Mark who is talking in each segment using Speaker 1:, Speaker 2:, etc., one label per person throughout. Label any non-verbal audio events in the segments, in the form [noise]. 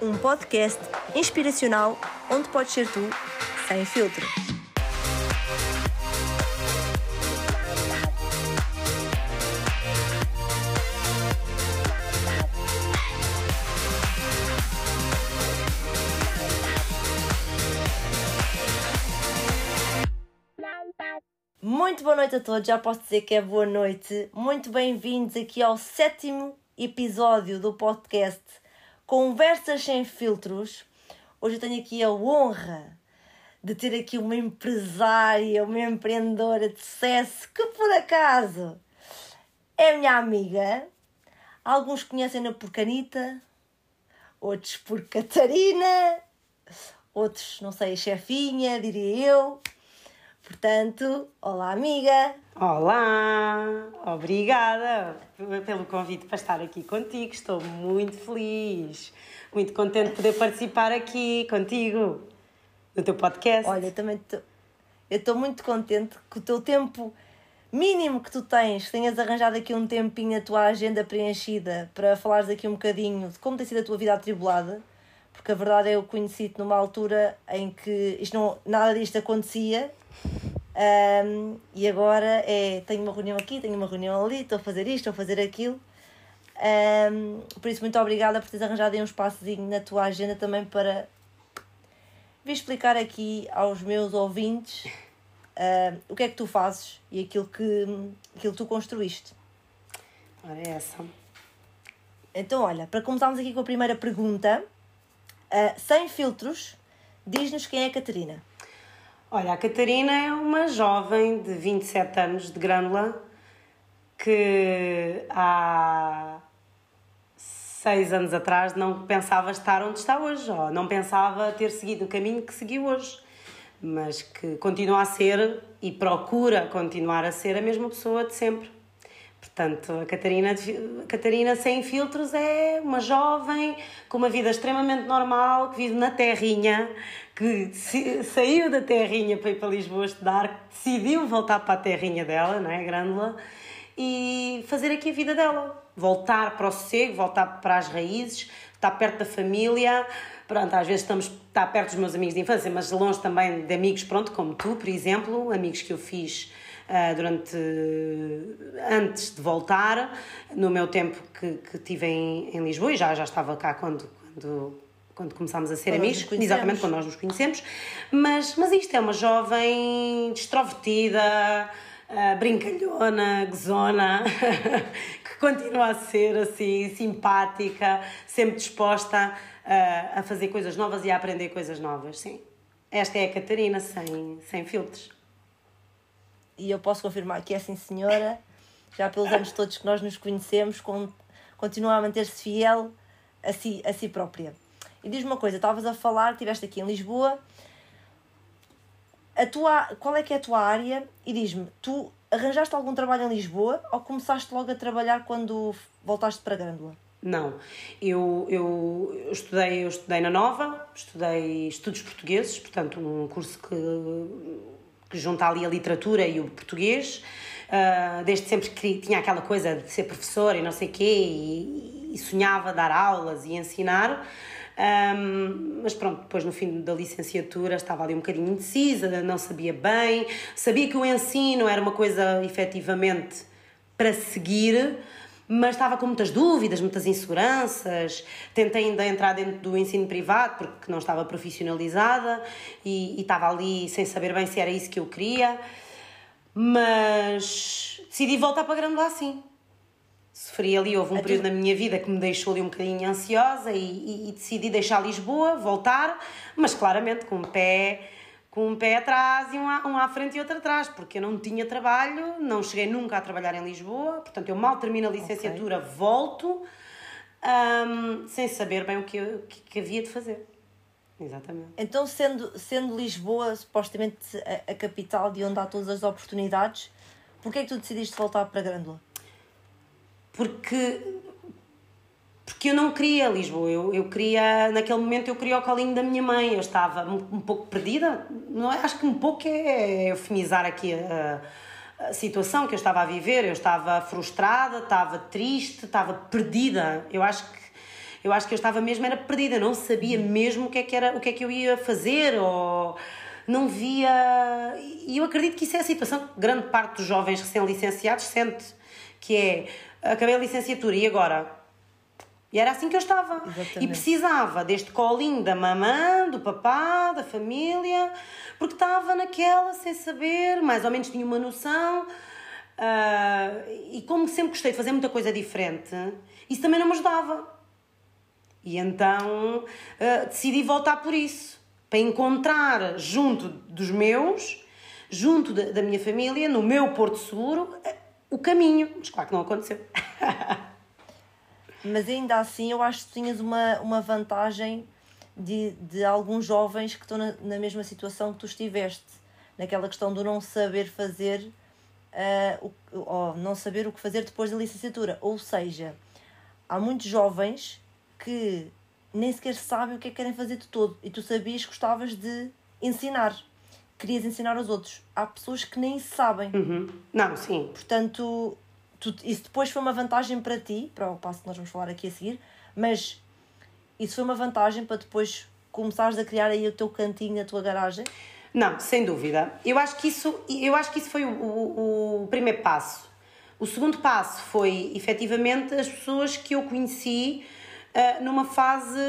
Speaker 1: Um podcast inspiracional onde podes ser tu, sem filtro. Noite a todos, já posso dizer que é boa noite. Muito bem-vindos aqui ao sétimo episódio do podcast Conversas Sem Filtros. Hoje eu tenho aqui a honra de ter aqui uma empresária, uma empreendedora de sucesso que por acaso é minha amiga. Alguns conhecem-na por Canita, outros por Catarina, outros, não sei, chefinha, diria eu. Portanto, olá amiga!
Speaker 2: Olá, obrigada pelo convite para estar aqui contigo. Estou muito feliz, muito contente de poder participar aqui contigo no teu podcast.
Speaker 1: Olha, eu também tô, eu estou muito contente que o teu tempo mínimo que tu tens, que tenhas arranjado aqui um tempinho a tua agenda preenchida para falares aqui um bocadinho de como tem sido a tua vida atribulada, porque a verdade é eu conheci-te numa altura em que isto não, nada disto acontecia um, e agora é tenho uma reunião aqui, tenho uma reunião ali, estou a fazer isto, estou a fazer aquilo. Um, por isso, muito obrigada por teres arranjado aí um espaçozinho na tua agenda também para vir explicar aqui aos meus ouvintes uh, o que é que tu fazes e aquilo que, aquilo que tu construíste.
Speaker 2: Ora, é essa.
Speaker 1: Então, olha, para começarmos aqui com a primeira pergunta, uh, sem filtros, diz-nos quem é a Catarina.
Speaker 2: Olha, a Catarina é uma jovem de 27 anos de Grândola que há seis anos atrás não pensava estar onde está hoje, ou não pensava ter seguido o caminho que seguiu hoje, mas que continua a ser e procura continuar a ser a mesma pessoa de sempre. Portanto, a Catarina, a Catarina sem filtros é uma jovem com uma vida extremamente normal, que vive na terrinha, que saiu da terrinha para ir para Lisboa estudar, decidiu voltar para a terrinha dela, não é? Grândola, e fazer aqui a vida dela. Voltar para o sossego, voltar para as raízes, estar perto da família. Pronto, às vezes estamos estar perto dos meus amigos de infância, mas longe também de amigos, pronto, como tu, por exemplo, amigos que eu fiz durante antes de voltar, no meu tempo que, que tive em, em Lisboa, e já, já estava cá quando, quando quando começámos a ser
Speaker 1: quando
Speaker 2: amigos, exatamente quando nós nos conhecemos, mas, mas isto é uma jovem extrovertida, uh, brincalhona, gozona, [laughs] que continua a ser assim, simpática, sempre disposta uh, a fazer coisas novas e a aprender coisas novas, sim. Esta é a Catarina, sem, sem filtros.
Speaker 1: E eu posso confirmar que é sim, senhora, já pelos anos todos que nós nos conhecemos, continua a manter-se fiel a si, a si própria. E diz-me uma coisa, estavas a falar, estiveste aqui em Lisboa, a tua, qual é que é a tua área? E diz-me, tu arranjaste algum trabalho em Lisboa ou começaste logo a trabalhar quando voltaste para Grândola?
Speaker 2: Não, eu, eu, eu, estudei, eu estudei na Nova, estudei estudos portugueses, portanto um curso que, que junta ali a literatura e o português, uh, desde sempre que tinha aquela coisa de ser professora e não sei quê, e, e sonhava dar aulas e ensinar, um, mas pronto, depois no fim da licenciatura estava ali um bocadinho indecisa, não sabia bem, sabia que o ensino era uma coisa efetivamente para seguir, mas estava com muitas dúvidas, muitas inseguranças. Tentei ainda entrar dentro do ensino privado porque não estava profissionalizada e, e estava ali sem saber bem se era isso que eu queria, mas decidi voltar para Grande lá assim sofri ali, houve um a período tu... na minha vida que me deixou ali um bocadinho ansiosa e, e, e, decidi deixar Lisboa, voltar, mas claramente com um pé com um pé atrás e um à, um à frente e outro atrás, porque eu não tinha trabalho, não cheguei nunca a trabalhar em Lisboa, portanto eu mal termino a licenciatura, okay. volto um, sem saber bem o que, eu, que, que havia de fazer. Exatamente.
Speaker 1: Então, sendo, sendo Lisboa supostamente a, a, capital de onde há todas as oportunidades, porquê é que tu decidiste voltar para Grândola?
Speaker 2: porque porque eu não queria Lisboa, eu, eu queria, naquele momento eu queria o colinho da minha mãe, eu estava um, um pouco perdida, não é? acho que um pouco é eufemizar aqui a, a situação que eu estava a viver, eu estava frustrada, estava triste, estava perdida. Eu acho que eu acho que eu estava mesmo era perdida, não sabia mesmo o que é que era, o que é que eu ia fazer ou não via. E eu acredito que isso é a situação que grande parte dos jovens recém-licenciados sente, que é acabei a licenciatura e agora e era assim que eu estava. Exatamente. E precisava deste colinho da mamã, do papá, da família, porque estava naquela sem saber, mais ou menos tinha uma noção. Uh, e como sempre gostei de fazer muita coisa diferente, isso também não me ajudava. E então uh, decidi voltar por isso, para encontrar junto dos meus, junto da, da minha família, no meu Porto Seguro, o caminho. Mas claro que não aconteceu. [laughs]
Speaker 1: Mas ainda assim, eu acho que tinhas uma, uma vantagem de, de alguns jovens que estão na, na mesma situação que tu estiveste, naquela questão do não saber fazer, uh, o, ou não saber o que fazer depois da licenciatura. Ou seja, há muitos jovens que nem sequer sabem o que é que querem fazer de todo e tu sabias que gostavas de ensinar. Querias ensinar aos outros. Há pessoas que nem sabem.
Speaker 2: Uhum. Não, sim.
Speaker 1: Portanto, tu, isso depois foi uma vantagem para ti, para o passo que nós vamos falar aqui a seguir, mas isso foi uma vantagem para depois começares a criar aí o teu cantinho, a tua garagem?
Speaker 2: Não, sem dúvida. Eu acho que isso, eu acho que isso foi o, o, o primeiro passo. O segundo passo foi, efetivamente, as pessoas que eu conheci uh, numa fase,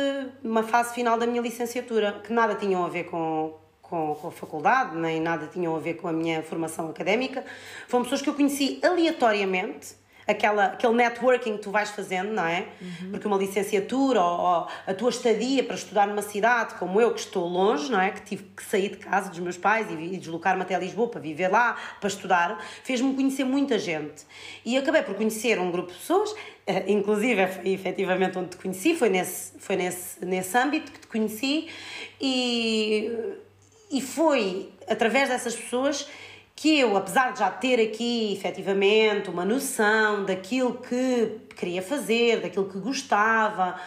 Speaker 2: uma fase final da minha licenciatura, que nada tinham a ver com, com, com a faculdade, nem nada tinham a ver com a minha formação académica. Foram pessoas que eu conheci aleatoriamente, aquela, aquele networking que tu vais fazendo, não é? Uhum. Porque uma licenciatura ou, ou, a tua estadia para estudar numa cidade como eu, que estou longe, não é? Que tive que sair de casa dos meus pais e, e deslocar-me até Lisboa para viver lá, para estudar, fez-me conhecer muita gente. E acabei por conhecer um grupo de pessoas, eh, inclusive foi efetivamente onde te conheci, foi nesse, foi nesse, nesse âmbito que te conheci e e foi através dessas pessoas que eu, apesar de já ter aqui efetivamente uma noção daquilo que queria fazer, daquilo que gostava,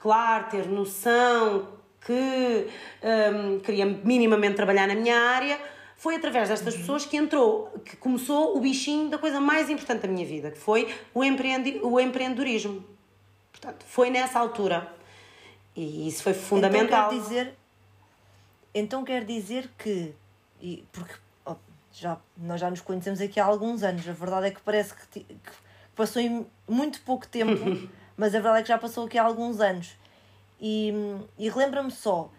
Speaker 2: claro, ter noção que um, queria minimamente trabalhar na minha área, foi através destas pessoas que entrou, que começou o bichinho da coisa mais importante da minha vida, que foi o, empreendi o empreendedorismo. Portanto, foi nessa altura. E isso foi fundamental.
Speaker 1: Então, quer dizer então quer dizer que, e, porque oh, já, nós já nos conhecemos aqui há alguns anos, a verdade é que parece que, que passou em muito pouco tempo, [laughs] mas a verdade é que já passou aqui há alguns anos. E, e lembra-me só,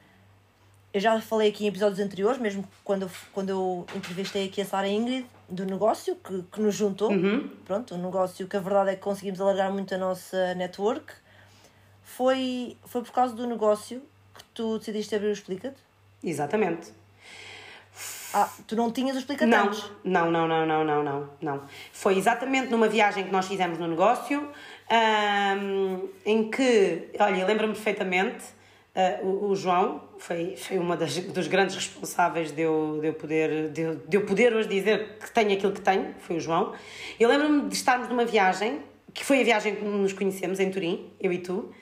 Speaker 1: eu já falei aqui em episódios anteriores, mesmo quando eu, quando eu entrevistei aqui a Sara Ingrid, do negócio que, que nos juntou. Uhum. Pronto, um negócio que a verdade é que conseguimos alargar muito a nossa network. Foi, foi por causa do negócio que tu decidiste abrir o Explica-te?
Speaker 2: Exatamente.
Speaker 1: Ah, tu não tinhas os explicatórios?
Speaker 2: Não, não, não, não, não, não, não. Foi exatamente numa viagem que nós fizemos no negócio, um, em que, olha, lembro-me perfeitamente, uh, o, o, João foi, foi uma das, dos grandes responsáveis de eu, de, eu poder, de, de eu poder hoje dizer que tenho aquilo que tenho, foi o João. Eu lembro-me de estarmos numa viagem, que foi a viagem que nos conhecemos em Turim, eu e tu,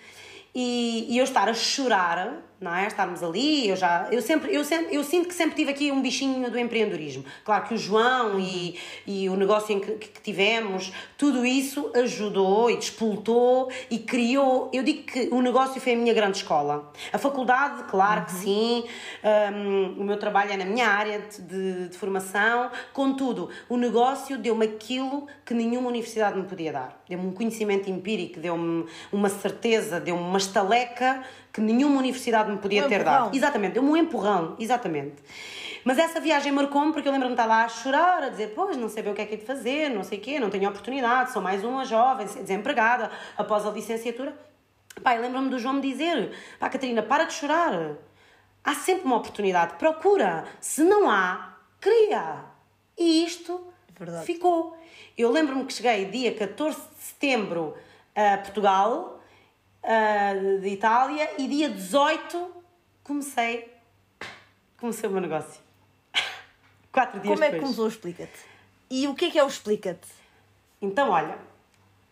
Speaker 2: e, e eu estar a chorar não é? Estarmos ali, eu já, eu sempre, eu sempre, eu sinto que sempre tive aqui um bichinho do empreendedorismo. Claro que o João e, e o negócio em que, que tivemos, tudo isso ajudou e despoltou e criou, eu digo que o negócio foi a minha grande escola. A faculdade, claro uhum. que sim, um, o meu trabalho é na minha área de, de, de formação, contudo, o negócio deu-me aquilo que nenhuma universidade me podia dar. Deu-me um conhecimento empírico, deu-me uma certeza, deu-me uma estaleca que nenhuma universidade me podia um ter empurrão. dado. Exatamente, deu-me um empurrão, exatamente. Mas essa viagem marcou-me porque eu lembro-me de estar lá a chorar, a dizer, pois, não sei bem o que é que é de fazer, não sei o quê, não tenho oportunidade, sou mais uma jovem, desempregada, após a licenciatura. Pai, lembro-me do João me dizer, pá, Catarina, para de chorar. Há sempre uma oportunidade, procura. Se não há, cria. E isto Verdade. ficou. Eu lembro-me que cheguei dia 14 de setembro a Portugal, uh, de Itália e dia 18 comecei, comecei o meu negócio. [laughs]
Speaker 1: Quatro dias Como é que começou o Explica-te? E o que é que é o Explica-te?
Speaker 2: Então, olha,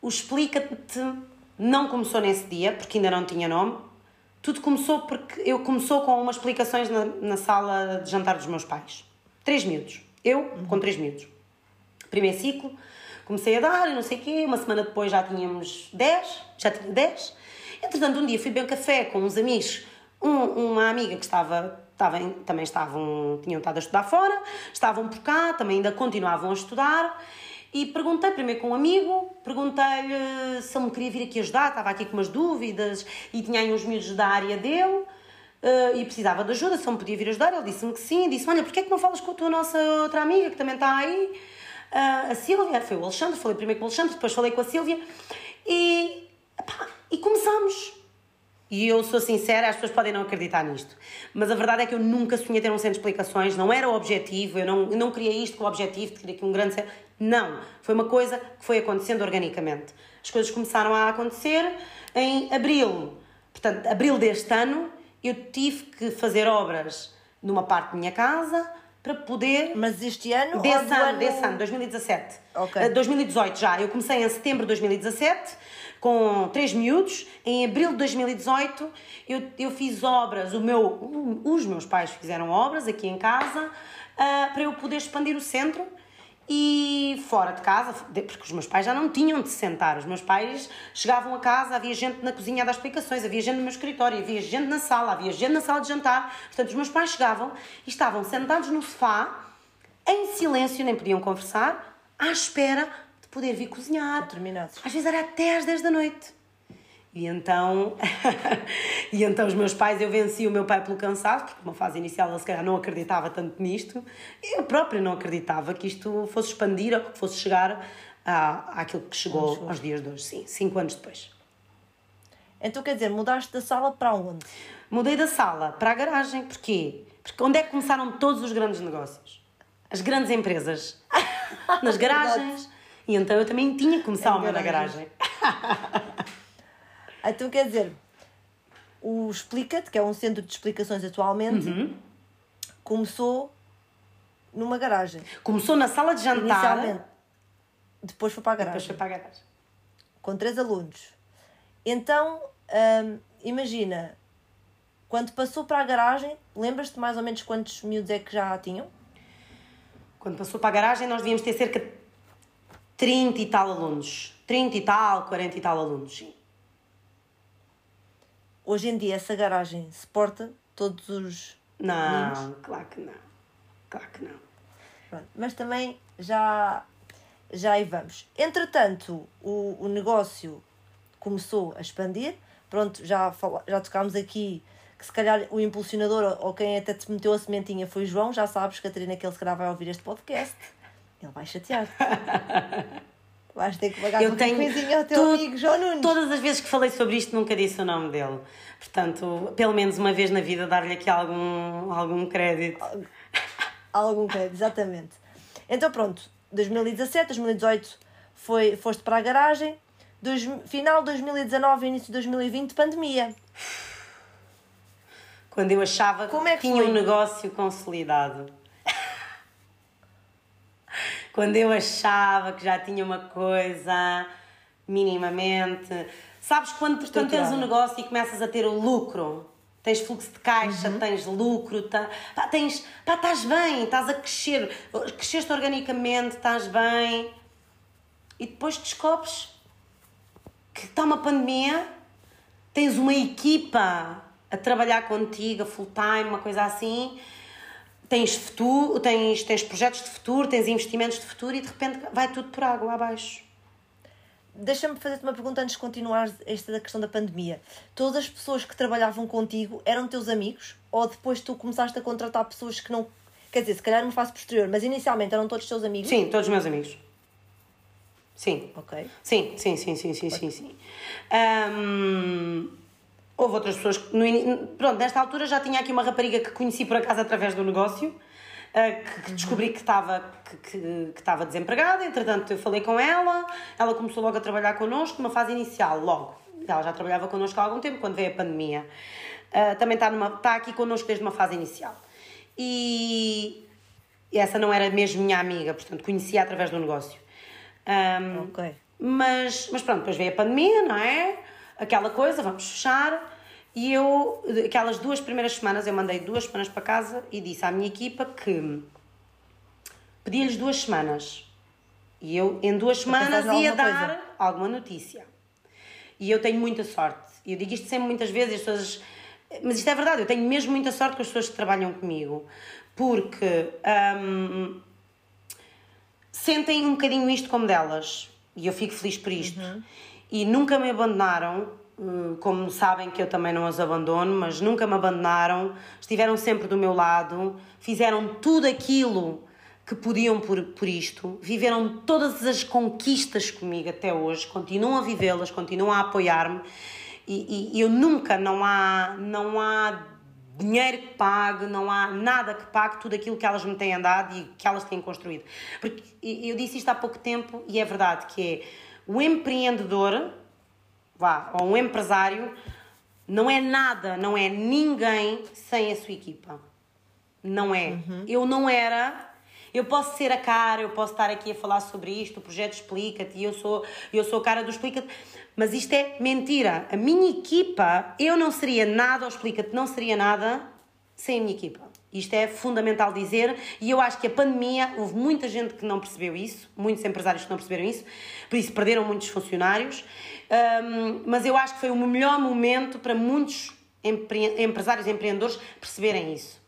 Speaker 2: o Explica-te não começou nesse dia, porque ainda não tinha nome. Tudo começou porque eu começou com umas explicações na, na sala de jantar dos meus pais. Três miúdos. Eu uhum. com três miúdos. primeiro ciclo. Comecei a dar e não sei o quê, uma semana depois já tínhamos 10, já tinha 10. Entretanto, um dia fui beber um café com uns amigos, um, uma amiga que estava, estava em, também estavam, tinham estado a estudar fora, estavam por cá, também ainda continuavam a estudar. E perguntei primeiro com um amigo, perguntei-lhe se ele me queria vir aqui ajudar, estava aqui com umas dúvidas e tinha aí uns miúdos da área dele. Uh, e precisava de ajuda, se ele me podia vir ajudar, ele disse-me que sim, disse olha, porquê é que não falas com a tua nossa outra amiga que também está aí, uh, a Sílvia, foi o Alexandre, falei primeiro com o Alexandre, depois falei com a Sílvia, e, e começamos. E eu sou sincera, as pessoas podem não acreditar nisto, mas a verdade é que eu nunca sonhei ter um centro de explicações, não era o objetivo, eu não, eu não queria isto com o objetivo de querer aqui um grande centro, não, foi uma coisa que foi acontecendo organicamente. As coisas começaram a acontecer em abril, portanto, abril deste ano, eu tive que fazer obras numa parte da minha casa para poder.
Speaker 1: Mas este ano?
Speaker 2: Desse ano, ano, desse ano, 2017. Ok. 2018 já. Eu comecei em setembro de 2017 com três miúdos. Em abril de 2018 eu, eu fiz obras, o meu, os meus pais fizeram obras aqui em casa uh, para eu poder expandir o centro e fora de casa, porque os meus pais já não tinham de se sentar. Os meus pais chegavam a casa, havia gente na cozinha a dar explicações, havia gente no meu escritório, havia gente na sala, havia gente na sala de jantar. Portanto, os meus pais chegavam e estavam sentados no sofá, em silêncio, nem podiam conversar, à espera poder vir cozinhar.
Speaker 1: Determinados.
Speaker 2: Às vezes era até às 10 da noite. E então, [laughs] e então os meus pais, eu venci o meu pai pelo cansaço, porque numa fase inicial ele se calhar não acreditava tanto nisto, eu própria não acreditava que isto fosse expandir ou que fosse chegar à, àquilo que chegou aos dias de hoje, sim, cinco anos depois.
Speaker 1: Então quer dizer, mudaste da sala para onde?
Speaker 2: Mudei da sala para a garagem, porquê? Porque onde é que começaram todos os grandes negócios? As grandes empresas. [laughs] Nas garagens. E então eu também tinha que começar é o meu na garagem. [laughs]
Speaker 1: Então quer dizer, o Explica-te, que é um centro de explicações atualmente, uhum. começou numa garagem.
Speaker 2: Começou na sala de jantar. Inicialmente.
Speaker 1: Depois foi para a garagem.
Speaker 2: Depois foi para a garagem.
Speaker 1: Com três alunos. Então, hum, imagina, quando passou para a garagem, lembras-te mais ou menos quantos miúdos é que já tinham?
Speaker 2: Quando passou para a garagem, nós devíamos ter cerca de 30 e tal alunos. 30 e tal, 40 e tal alunos, sim.
Speaker 1: Hoje em dia essa garagem suporta todos os.
Speaker 2: Não, meninos? claro que não. Claro que não.
Speaker 1: Pronto, mas também já, já aí vamos. Entretanto, o, o negócio começou a expandir. Pronto, já, fala, já tocámos aqui que se calhar o impulsionador ou quem até te meteu a sementinha foi João. Já sabes, Catarina, que ele se calhar vai ouvir este podcast. Ele vai chatear. [laughs] Vais ter que pagar eu tenho coisinha ao teu tu, amigo João Nunes.
Speaker 2: Todas as vezes que falei sobre isto nunca disse o nome dele. Portanto, pelo menos uma vez na vida dar-lhe aqui algum, algum crédito.
Speaker 1: Algum crédito, exatamente. Então pronto, 2017, 2018 foi, foste para a garagem. Dois, final de 2019, início de 2020, pandemia.
Speaker 2: Quando eu achava é que tinha foi? um negócio consolidado quando eu achava que já tinha uma coisa minimamente. Sabes quando, portanto, tens um negócio e começas a ter o lucro, tens fluxo de caixa, uhum. tens lucro, tá, pá, tens, pá, estás bem, estás a crescer, cresceste organicamente, estás bem, e depois descobres que está uma pandemia, tens uma equipa a trabalhar contigo, a full time, uma coisa assim, tens futuro, tens, tens projetos de futuro, tens investimentos de futuro e de repente vai tudo por água abaixo.
Speaker 1: Deixa-me fazer-te uma pergunta antes de continuar esta da questão da pandemia. Todas as pessoas que trabalhavam contigo eram teus amigos? Ou depois tu começaste a contratar pessoas que não. Quer dizer, se calhar numa fase posterior, mas inicialmente eram todos teus amigos?
Speaker 2: Sim, todos meus amigos. Sim.
Speaker 1: Ok.
Speaker 2: Sim, sim, sim, sim, sim, sim, sim. Um, Houve outras pessoas que, no, pronto, nesta altura já tinha aqui uma rapariga que conheci por acaso através do negócio, eh, que, que descobri que estava que, que, que, estava desempregada, entretanto eu falei com ela, ela começou logo a trabalhar connosco, numa fase inicial, logo. Ela já trabalhava connosco há algum tempo, quando veio a pandemia. Uh, também está, numa, está aqui connosco desde uma fase inicial. E, e essa não era mesmo minha amiga, portanto conhecia através do negócio. Um, ok. Mas, mas pronto, depois veio a pandemia, não é? Aquela coisa, vamos fechar. E eu, aquelas duas primeiras semanas, eu mandei duas semanas para casa e disse à minha equipa que pedi-lhes duas semanas E eu, em duas semanas, ia dar
Speaker 1: coisa.
Speaker 2: alguma notícia. E eu tenho muita sorte. E eu digo isto sempre muitas vezes, as pessoas. Mas isto é verdade, eu tenho mesmo muita sorte com as pessoas que trabalham comigo. Porque hum, sentem um bocadinho isto como delas. E eu fico feliz por isto. E nunca me abandonaram, hum, como sabem que eu também não as abandono, mas nunca me abandonaram, estiveram sempre do meu lado, fizeram tudo aquilo que podiam por, por isto, viveram todas as conquistas comigo até hoje, continuam a vivê-las, continuam a apoiar-me e, e- eu nunca, não há, não há dinheiro que pague, não há nada que pague tudo aquilo que elas me têm dado e que elas têm construído. Porque eu disse isto há pouco tempo e é verdade que é o empreendedor, vá, ou um empresário, não é nada, não é ninguém sem a sua equipa. Não é. Eu não era. Eu posso ser a cara, eu posso estar aqui a falar sobre isto, o projeto explica-te, eu sou, eu sou a cara do explica-te, mas isto é mentira. A minha equipa, eu não seria nada, ou explica-te, não seria nada sem a minha equipa. Isto é fundamental dizer, e eu acho que a pandemia, houve muita gente que não percebeu isso, muitos empresários que não perceberam isso, por isso perderam muitos funcionários, um, mas eu acho que foi o melhor momento para muitos empre empresários e empreendedores perceberem isso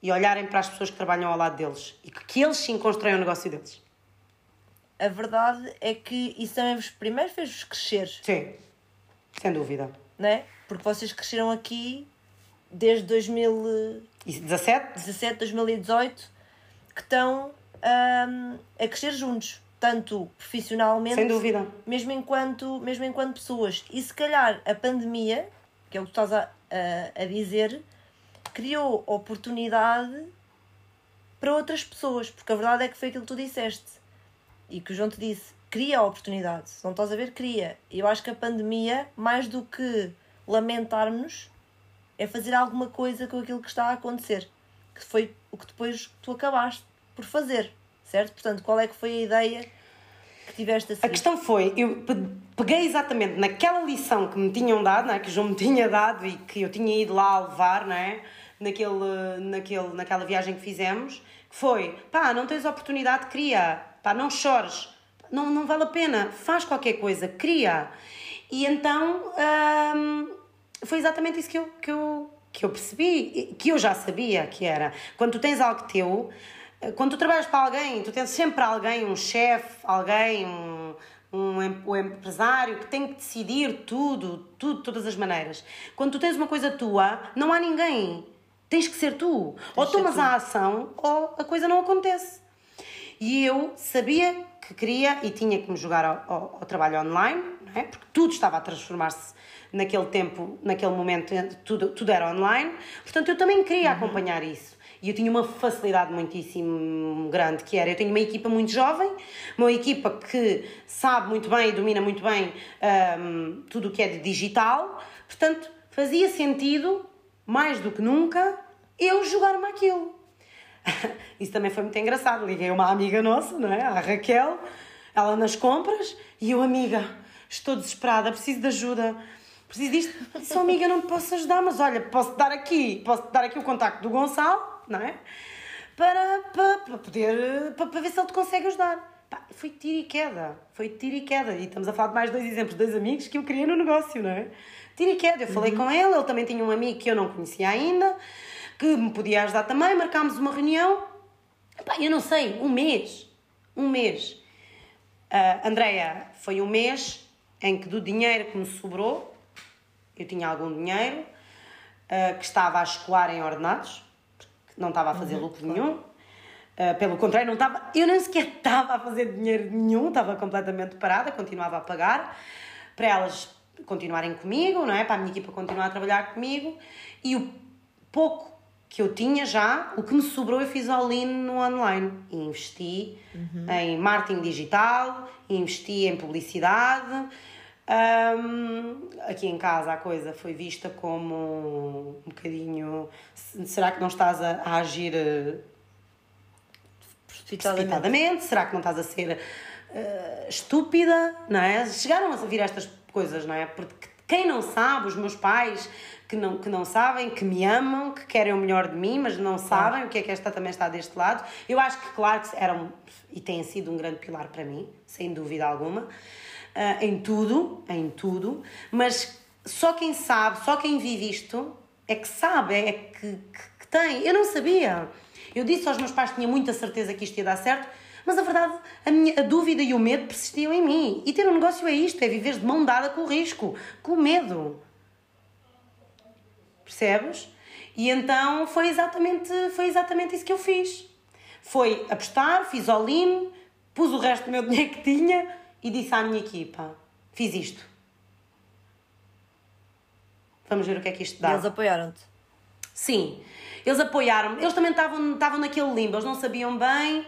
Speaker 2: e olharem para as pessoas que trabalham ao lado deles e que, que eles sim constroem o negócio deles.
Speaker 1: A verdade é que isso também vos, primeiro fez-vos crescer.
Speaker 2: Sim, sem dúvida.
Speaker 1: Não é? Porque vocês cresceram aqui desde 2000
Speaker 2: 17? 17,
Speaker 1: 2018, que estão um, a crescer juntos, tanto profissionalmente,
Speaker 2: sem dúvida,
Speaker 1: mesmo enquanto, mesmo enquanto pessoas. E se calhar a pandemia, que é o que tu estás a, a, a dizer, criou oportunidade para outras pessoas, porque a verdade é que foi aquilo que tu disseste e que o João te disse, cria oportunidade, se não estás a ver, cria. Eu acho que a pandemia, mais do que lamentarmos, é fazer alguma coisa com aquilo que está a acontecer, que foi o que depois tu acabaste por fazer, certo? Portanto, qual é que foi a ideia que tiveste a
Speaker 2: A
Speaker 1: seguir?
Speaker 2: questão foi, eu pe- peguei exatamente naquela lição que me tinham dado, não é? que o João me tinha dado e que eu tinha ido lá a levar, não é? naquele, naquele, naquela viagem que fizemos, que foi, pá, não tens oportunidade, cria, pá, não chores, não, não vale a pena, faz qualquer coisa, cria. E então hum, foi exatamente isso que eu, que, eu, que eu percebi, que eu já sabia que era. Quando tu tens algo teu, quando tu trabalhas para alguém, tu tens sempre alguém, um chefe, alguém, um, um, um empresário que tem que decidir tudo, tudo, todas as maneiras. Quando tu tens uma coisa tua, não há ninguém. Tens que ser tu. ou
Speaker 1: que ser
Speaker 2: tomas
Speaker 1: tu.
Speaker 2: a ação ou a coisa não acontece. E eu sabia que queria e tinha que me jogar ao, ao- ao trabalho online, é? porque tudo estava a transformar-se naquele tempo, naquele momento, tudo, tudo era online. Portanto, eu também queria acompanhar isso. E eu tinha uma facilidade muitíssimo grande, que era, eu tenho uma equipa muito jovem, uma equipa que sabe muito bem e domina muito bem hum, tudo o que é de digital, portanto, fazia sentido, mais do que nunca, eu jogar-me aquilo. [laughs] Isso também foi muito engraçado. Liguei uma amiga nossa, não é? A Raquel, ela nas compras, e eu, amiga, estou desesperada, preciso de ajuda, preciso disto. "Oh, amiga, não te posso ajudar, mas olha, posso dar aqui, posso dar aqui o contacto do Gonçalo, não é? Para, para, para poder, para, para ver se ele te consegue ajudar. Foi tiro e queda, foi tiro e queda. E estamos a falar de mais dois exemplos, dois amigos que eu queria no negócio, não é? Tiro e queda. Eu falei com ele, ele também tinha um amigo que eu não conhecia ainda, que me podia ajudar também, marcámos uma reunião. Pá, eu não sei, um mês. Um mês. Ah, Andreia, foi um mês em que do dinheiro que me sobrou, eu tinha algum dinheiro ah, que estava a escoar em ordenados, porque não estava a fazer lucro nenhum. Ah, pelo contrário, não estava, eu nem sequer estava a fazer dinheiro nenhum, estava completamente parada, continuava a pagar para elas continuarem comigo, não é? Para a minha equipa continuar a trabalhar comigo e o pouco que eu tinha já, o que me sobrou eu fiz all-in no online e investi em marketing digital, investi em publicidade. Ahm, aqui em casa a coisa foi vista como um bocadinho. Será que não estás a, a agir eh,
Speaker 1: Precipitadamente.
Speaker 2: Será que não estás a ser eh, estúpida? Não é? Chegaram a vir estas coisas, não é? Porque Quem não sabe, os meus pais que não, que não sabem, que me amam, que querem o melhor de mim, mas não sabem o que é que esta também está deste lado. Eu acho que, claro, que eram e têm sido um grande pilar para mim, sem dúvida alguma, uh, em tudo, em tudo, mas só quem sabe, só quem vive isto é que sabe, é que, que, que tem. Eu não sabia. Eu disse aos meus pais que tinha muita certeza que isto ia dar certo, mas a verdade, a, minha, a dúvida e o medo persistiam em mim. E ter um negócio é isto, é viver de mão dada com o risco, com o medo. Percebes? E então foi exatamente, foi exatamente isso que eu fiz. Foi apostar, fiz all-in, pus o resto do meu [laughs] dinheiro que tinha e disse à minha equipa: fiz isto. Vamos ver o que é que isto dá.
Speaker 1: Eles apoiaram-te?
Speaker 2: Sim, eles apoiaram-me. Eles também estavam, estavam naquele limbo, eles não sabiam bem,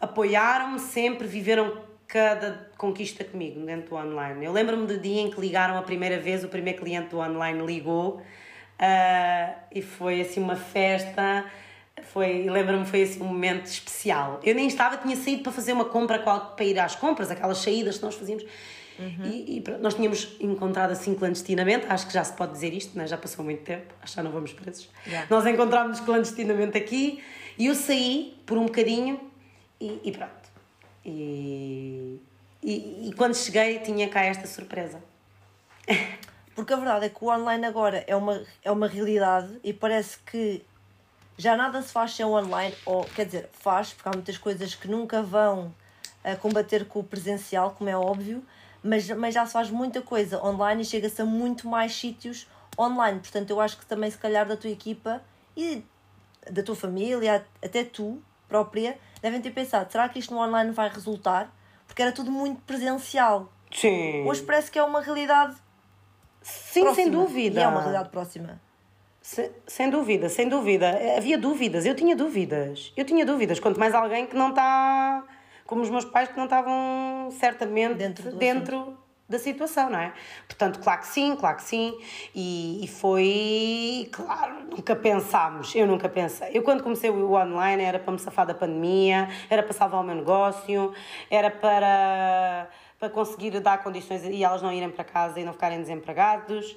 Speaker 2: apoiaram-me sempre, viveram cada conquista comigo dentro do online. Eu lembro-me do dia em que ligaram a primeira vez, o primeiro cliente do online ligou uh, e foi assim uma festa. Foi, lembro-me, foi assim um momento especial. Eu nem estava, tinha saído para fazer uma compra para ir às compras, aquelas saídas que nós fazíamos. Uhum. E, e, nós tínhamos encontrado assim clandestinamente, acho que já se pode dizer isto, né? já passou muito tempo, acho que já não vamos presos. Yeah. Nós encontrámos clandestinamente aqui e eu saí por um bocadinho e, e pronto. E, e, e, quando cheguei tinha cá esta surpresa. [laughs]
Speaker 1: Porque a verdade é que o online agora é uma, é uma realidade e parece que já nada se faz sem o online, ou quer dizer, faz, porque há muitas coisas que nunca vão a combater com o presencial, como é óbvio, mas, mas já se faz muita coisa online e chega-se a muito mais sítios online. Portanto, eu acho que também, se calhar, da tua equipa e da tua família, até tu própria, devem ter pensado: será que isto no online vai resultar? Porque era tudo muito presencial.
Speaker 2: Sim.
Speaker 1: Hoje parece que é uma realidade.
Speaker 2: Sim, próxima. sem dúvida.
Speaker 1: E é uma realidade próxima.
Speaker 2: Sem, sem dúvida, sem dúvida. Havia dúvidas, eu tinha dúvidas. Eu tinha dúvidas. Quanto mais alguém que não está como os meus pais que não estavam certamente dentro, dentro da situação, não é? Portanto, claro que sim, claro que sim. E, e, foi, claro, nunca pensámos, eu nunca pensei. Eu, quando comecei o online, era para me safar da pandemia, era para salvar o meu negócio, era para, para conseguir dar condições e elas não irem para casa e não ficarem desempregados.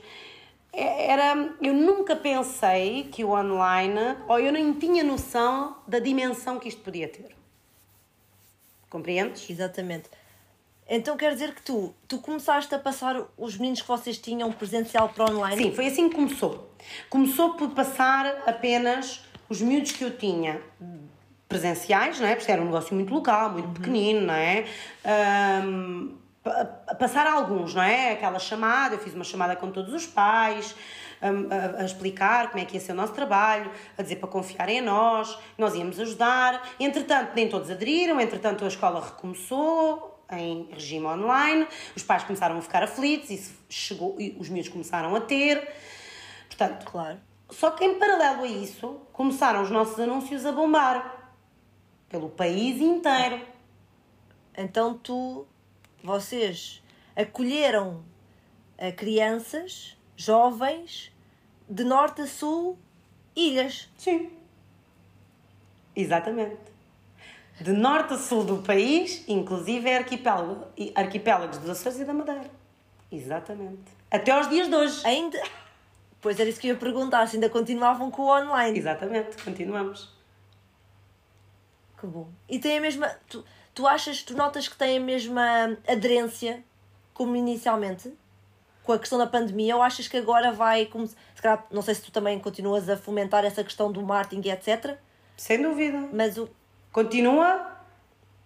Speaker 2: É, era, eu nunca pensei que o online, ou eu nem tinha noção da dimensão que isto podia ter. Compreendes?
Speaker 1: Exatamente. Então quer dizer que tu, tu começaste a passar os meninos que vocês tinham presencial para online?
Speaker 2: Sim, foi assim que começou. Começou por passar apenas os miúdos que eu tinha presenciais, não é? Porque era um negócio muito local, muito uhum. pequenino, não é? Um, passar alguns, não é? Aquela chamada, eu fiz uma chamada com todos os pais, a, a, a, explicar como é que ia ser o nosso trabalho, a dizer para confiarem em nós, nós íamos ajudar. Entretanto, nem todos aderiram, entretanto, a escola recomeçou em regime online, os pais começaram a ficar aflitos, isso chegou, e os miúdos começaram a ter. Portanto,
Speaker 1: claro.
Speaker 2: Só que em paralelo a isso, começaram os nossos anúncios a bombar pelo país inteiro.
Speaker 1: Então tu, vocês acolheram a crianças, jovens, de norte a sul, ilhas.
Speaker 2: Sim. Exatamente. De norte a sul do país, inclusive é arquipélago, arquipélagos dos Açores e da Madeira. Exatamente. Até aos dias de hoje.
Speaker 1: Ainda. Pois era isso que eu ia perguntar, se ainda continuavam com o online.
Speaker 2: Exatamente, continuamos.
Speaker 1: Que bom. E tem a mesma. Tu, tu achas, tu notas que tem a mesma aderência como inicialmente? com a questão da pandemia, ou achas que agora vai, como, se calhar, não sei se tu também continuas a fomentar essa questão do marketing e etc.
Speaker 2: Sem dúvida.
Speaker 1: Mas o...
Speaker 2: Continua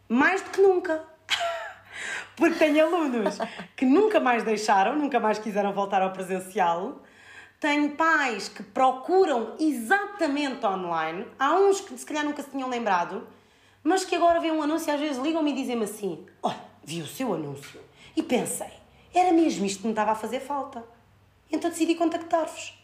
Speaker 2: mais do que nunca. [laughs] Porque tenho alunos que nunca mais deixaram, nunca mais quiseram voltar ao presencial. Tenho pais que procuram exatamente online. Há uns que se calhar nunca se tinham lembrado, mas que agora veem um anúncio e às vezes ligam-me e dizem-me assim: Olha, vi o seu anúncio e pensei, era mesmo isto que me estava a fazer falta. Então decidi contactar-vos.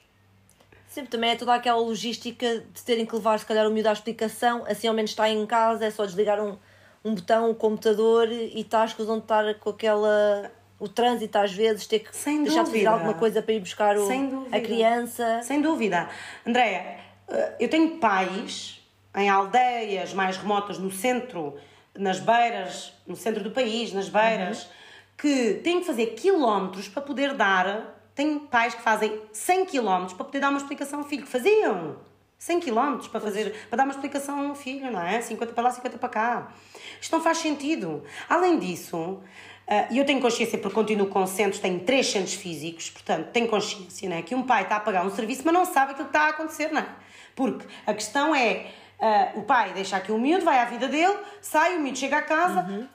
Speaker 1: Sempre também é toda aquela logística de terem que levar, se calhar, o miúdo à explicação, assim ao menos está em casa, é só desligar um, um botão, um computador e estás com de estar com aquela. o trânsito às vezes, ter que Sem deixar dúvida. de fazer alguma coisa para ir buscar o, a criança.
Speaker 2: Sem dúvida. Andréia, eh, eu tenho pais em aldeias mais remotas no centro, nas beiras, no centro do país, nas beiras. Uhum que têm que fazer quilómetros para poder dar Tenho pais que fazem 100 km para poder dar uma explicação ao filho, que faziam 100 km para fazer, para dar uma explicação a um filho, não é? 50 para lá, 50 para cá. Isto não faz sentido. Além disso, eh, e eu tenho consciência, porque continuo com centros, tenho três centros físicos, portanto, tenho consciência, não é? Que um pai está a pagar um serviço, mas não sabe aquilo que está a acontecer, não é? Porque a questão é, uh, o pai deixa aqui o miúdo, vai à vida dele, sai, o miúdo chega a casa, uhum.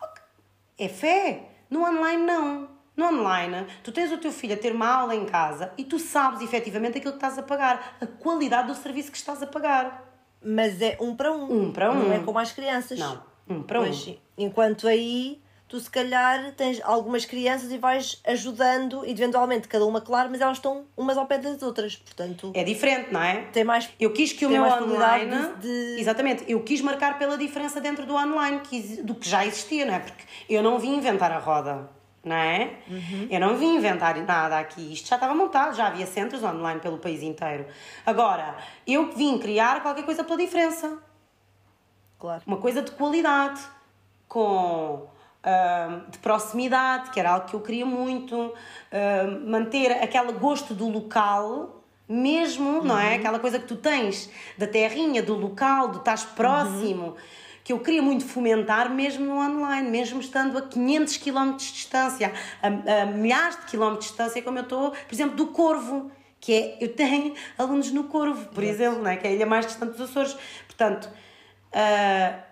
Speaker 2: é fé. No online, não. No online, tu tens o teu filho a ter uma aula em casa e tu sabes efetivamente aquilo que estás a pagar, a qualidade do serviço que estás a pagar.
Speaker 1: Mas é um para um.
Speaker 2: Um para um.
Speaker 1: Não é como as crianças.
Speaker 2: Não, um para pois, um.
Speaker 1: Enquanto aí tu se calhar tens algumas crianças e vais ajudando eventualmente cada uma, claro, mas elas estão umas ao pé das outras, portanto...
Speaker 2: É diferente, não é?
Speaker 1: Tem mais
Speaker 2: Eu quis que o meu online... De, de... Exatamente, eu quis marcar pela diferença dentro do online, do que já existia, não é? Porque eu não vim inventar a roda, não é? Uhum. Eu não vim inventar nada aqui, isto já estava montado, já havia centros online pelo país inteiro. Agora, eu vim criar qualquer coisa pela diferença.
Speaker 1: Claro.
Speaker 2: Uma coisa de qualidade, com de proximidade, que era algo que eu queria muito, manter aquele gosto do local, mesmo, uhum. não é? Uhum. Aquela coisa que tu tens da terrinha, do local, de estás próximo. Uhum. Que eu queria muito fomentar mesmo no online, mesmo estando a 500 km de distância, a, a milhares de quilómetros de distância, como eu estou, por exemplo, do Corvo, que é, eu tenho alunos no Corvo, por exemplo, não é? que é a ilha mais distante dos Açores. Portanto, uh,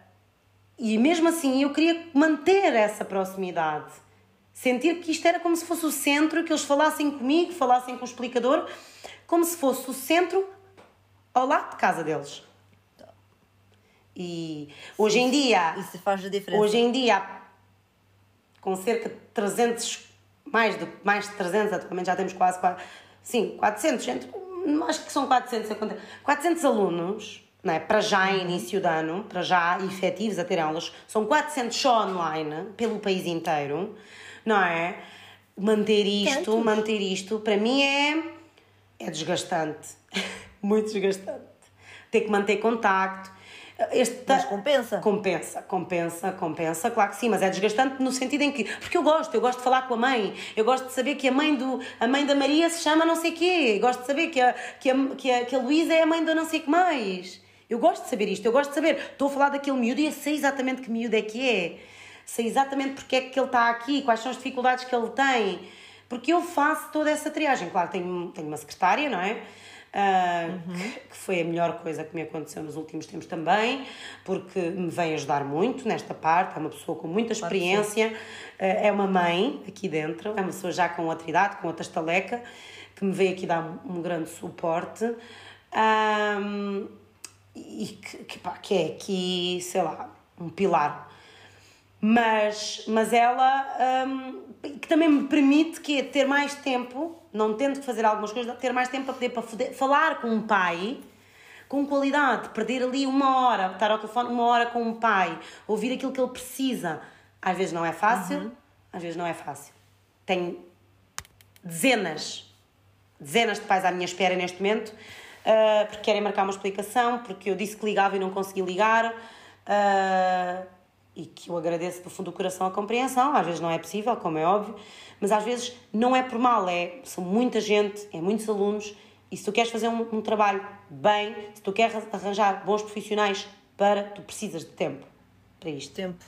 Speaker 2: e mesmo assim eu queria manter essa proximidade. Sentir que isto era como se fosse o centro, que eles falassem comigo, falassem com o explicador, como se fosse o centro ao lado de casa deles. E hoje em dia.
Speaker 1: Isso faz a diferença.
Speaker 2: Hoje em dia, com cerca de 300, mais de, mais de 300, atualmente já temos quase. Sim, 400, acho que são 400, 400 alunos não é? para já em início de ano, para já efetivos a ter aulas, são 400 só online pelo país inteiro, não é? Manter isto, manter isto, para mim é, é desgastante, [laughs] muito desgastante. Ter que manter contacto.
Speaker 1: Este mas compensa.
Speaker 2: Compensa, compensa, compensa, claro que sim, mas é desgastante no sentido em que. Porque eu gosto, eu gosto de falar com a mãe, eu gosto de saber que a mãe, do, a mãe da Maria se chama não sei quê, eu gosto de saber que a, que a, que a, que a Luísa é a mãe da não sei que mais. Eu gosto de saber isto, eu gosto de saber. Estou a falar daquele miúdo e eu sei exatamente que miúdo é que é. Sei exatamente porque é que ele está aqui, quais são as dificuldades que ele tem. Porque eu faço toda essa triagem. Claro, tenho, tenho uma secretária, não é? Uh, uhum. que, que, foi a melhor coisa que me aconteceu nos últimos tempos também, porque me vem ajudar muito nesta parte. É uma pessoa com muita experiência, uh, é uma mãe aqui dentro, é uma pessoa já com outra idade, com outra estaleca, que me veio aqui dar um, um grande suporte. Um, e que, que, pá, que é aqui, sei lá, um pilar. Mas, mas ela um, que também me permite que é ter mais tempo, não tendo que fazer algumas coisas, ter mais tempo para poder, para poder falar com um pai com qualidade, perder ali uma hora, estar ao telefone uma hora com um pai, ouvir aquilo que ele precisa. Às vezes não é fácil, uhum. às vezes não é fácil. Tenho dezenas, dezenas de pais à minha espera neste momento uh, porque querem marcar uma explicação, porque eu disse que ligava e não consegui ligar. Uh, e que eu agradeço do fundo do coração a compreensão, às vezes não é possível, como é óbvio, mas às vezes não é por mal, é, são muita gente, é muitos alunos, e se tu queres fazer um, um trabalho bem, se tu queres arranjar bons profissionais para, tu precisas de tempo para isto.
Speaker 1: Tempo.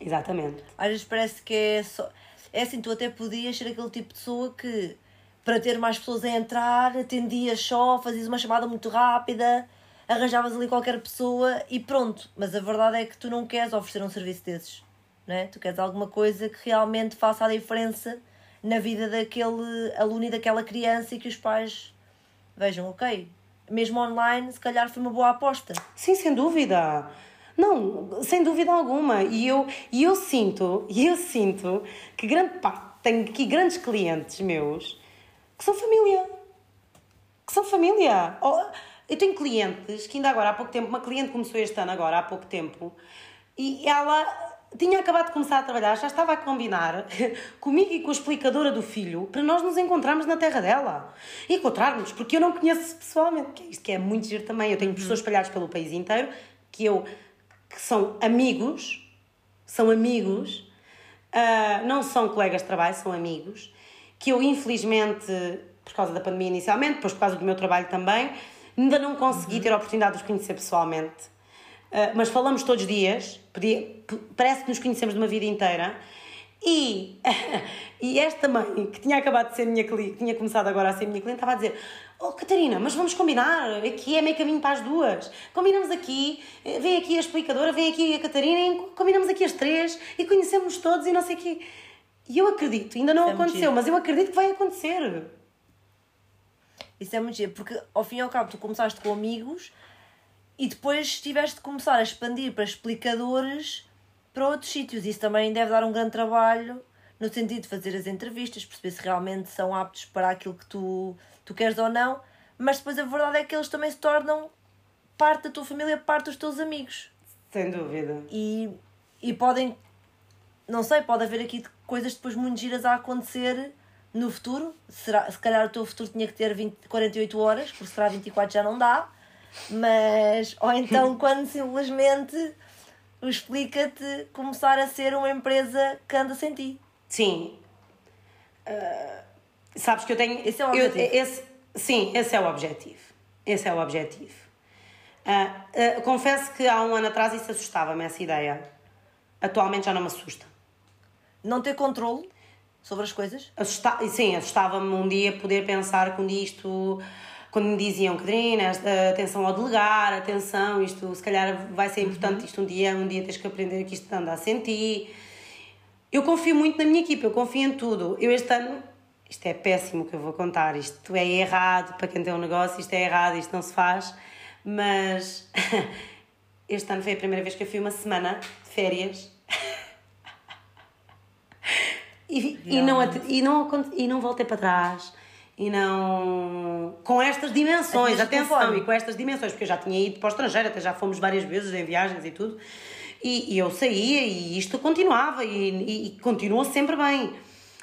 Speaker 2: Exatamente.
Speaker 1: Às vezes parece que é só. É assim, tu até podias ser aquele tipo de pessoa que para ter mais pessoas a entrar, atendias só, fazias uma chamada muito rápida, arranjavas ali qualquer pessoa e pronto. Mas a verdade é que tu não queres oferecer um serviço desses, né? Tu queres alguma coisa que realmente faça a diferença na vida daquele aluno e daquela criança e que os pais vejam, ok, mesmo online, se calhar foi uma boa aposta.
Speaker 2: Sim, sem dúvida. Não, sem dúvida alguma. E eu, e eu sinto, e eu sinto que grande parte, tenho aqui grandes clientes meus que são família. Que são família. Eu tenho clientes que ainda agora há pouco tempo, uma cliente começou este ano agora há pouco tempo, e ela tinha acabado de começar a trabalhar, já estava a combinar [laughs] comigo e com a explicadora do filho para nós nos encontrarmos na terra dela. E encontrarmos, porque eu não conheço pessoalmente, que é isto que é muito giro também. Eu tenho uhum. pessoas espalhadas pelo país inteiro que eu que são amigos, são amigos, uh, não são colegas de trabalho, são amigos que eu, infelizmente, por causa da pandemia inicialmente, depois por causa do meu trabalho também, ainda não consegui ter a oportunidade de os conhecer pessoalmente. Uh, mas falamos todos os dias, parece que nos conhecemos de uma vida inteira. E, [laughs] e esta mãe, que tinha acabado de ser minha cliente, tinha começado agora a ser minha cliente, estava a dizer: Oh Catarina, mas vamos combinar, aqui é meio caminho para as duas. Combinamos aqui, vem aqui a explicadora, vem aqui a Catarina, combinamos aqui as três e conhecemos todos e não sei o quê. E eu acredito, ainda não é aconteceu, mas eu acredito que vai acontecer.
Speaker 1: Isso é muito giro, porque ao fim e ao cabo tu começaste com amigos e depois tiveste de começar a expandir para explicadores para outros sítios. Isso também deve dar um grande trabalho no sentido de fazer as entrevistas, perceber se realmente são aptos para aquilo que tu, tu queres ou não. Mas depois a verdade é que eles também se tornam parte da tua família, parte dos teus amigos.
Speaker 2: Sem dúvida.
Speaker 1: E, e podem, não sei, pode haver aqui coisas depois muito giras a acontecer no futuro. Será, se calhar o teu futuro tinha que ter 20, 48 horas, porque será 24 já não dá. Mas, ou então [laughs] quando simplesmente explica-te começar a ser uma empresa que anda sem ti.
Speaker 2: Sim. Uh, sabes que eu tenho.
Speaker 1: Esse é o objetivo.
Speaker 2: Eu, esse, sim, esse é o objetivo. Esse é o objetivo. Uh, uh, confesso que há um ano atrás isso assustava-me, essa ideia. Atualmente já não me assusta.
Speaker 1: Não ter controle sobre as coisas?
Speaker 2: Assusta sim, assustava-me um dia poder pensar que um dia isto quando me diziam, Catarina, atenção ao delegar, atenção, isto se calhar vai ser importante, isto um dia, um dia tens que aprender que isto anda a sentir. Eu confio muito na minha equipa, eu confio em tudo. Eu este ano, isto é péssimo que eu vou contar, isto é errado para quem tem um negócio, isto é errado, isto não se faz, mas [laughs] este ano foi a primeira vez que eu fui uma semana de férias e, e, não, e, não, e não voltei para trás e não. com estas dimensões, atenção, e com estas dimensões, porque eu já tinha ido para o estrangeiro, até já fomos várias vezes em viagens e tudo, e, e eu saía e isto continuava e, e, e, continua sempre bem.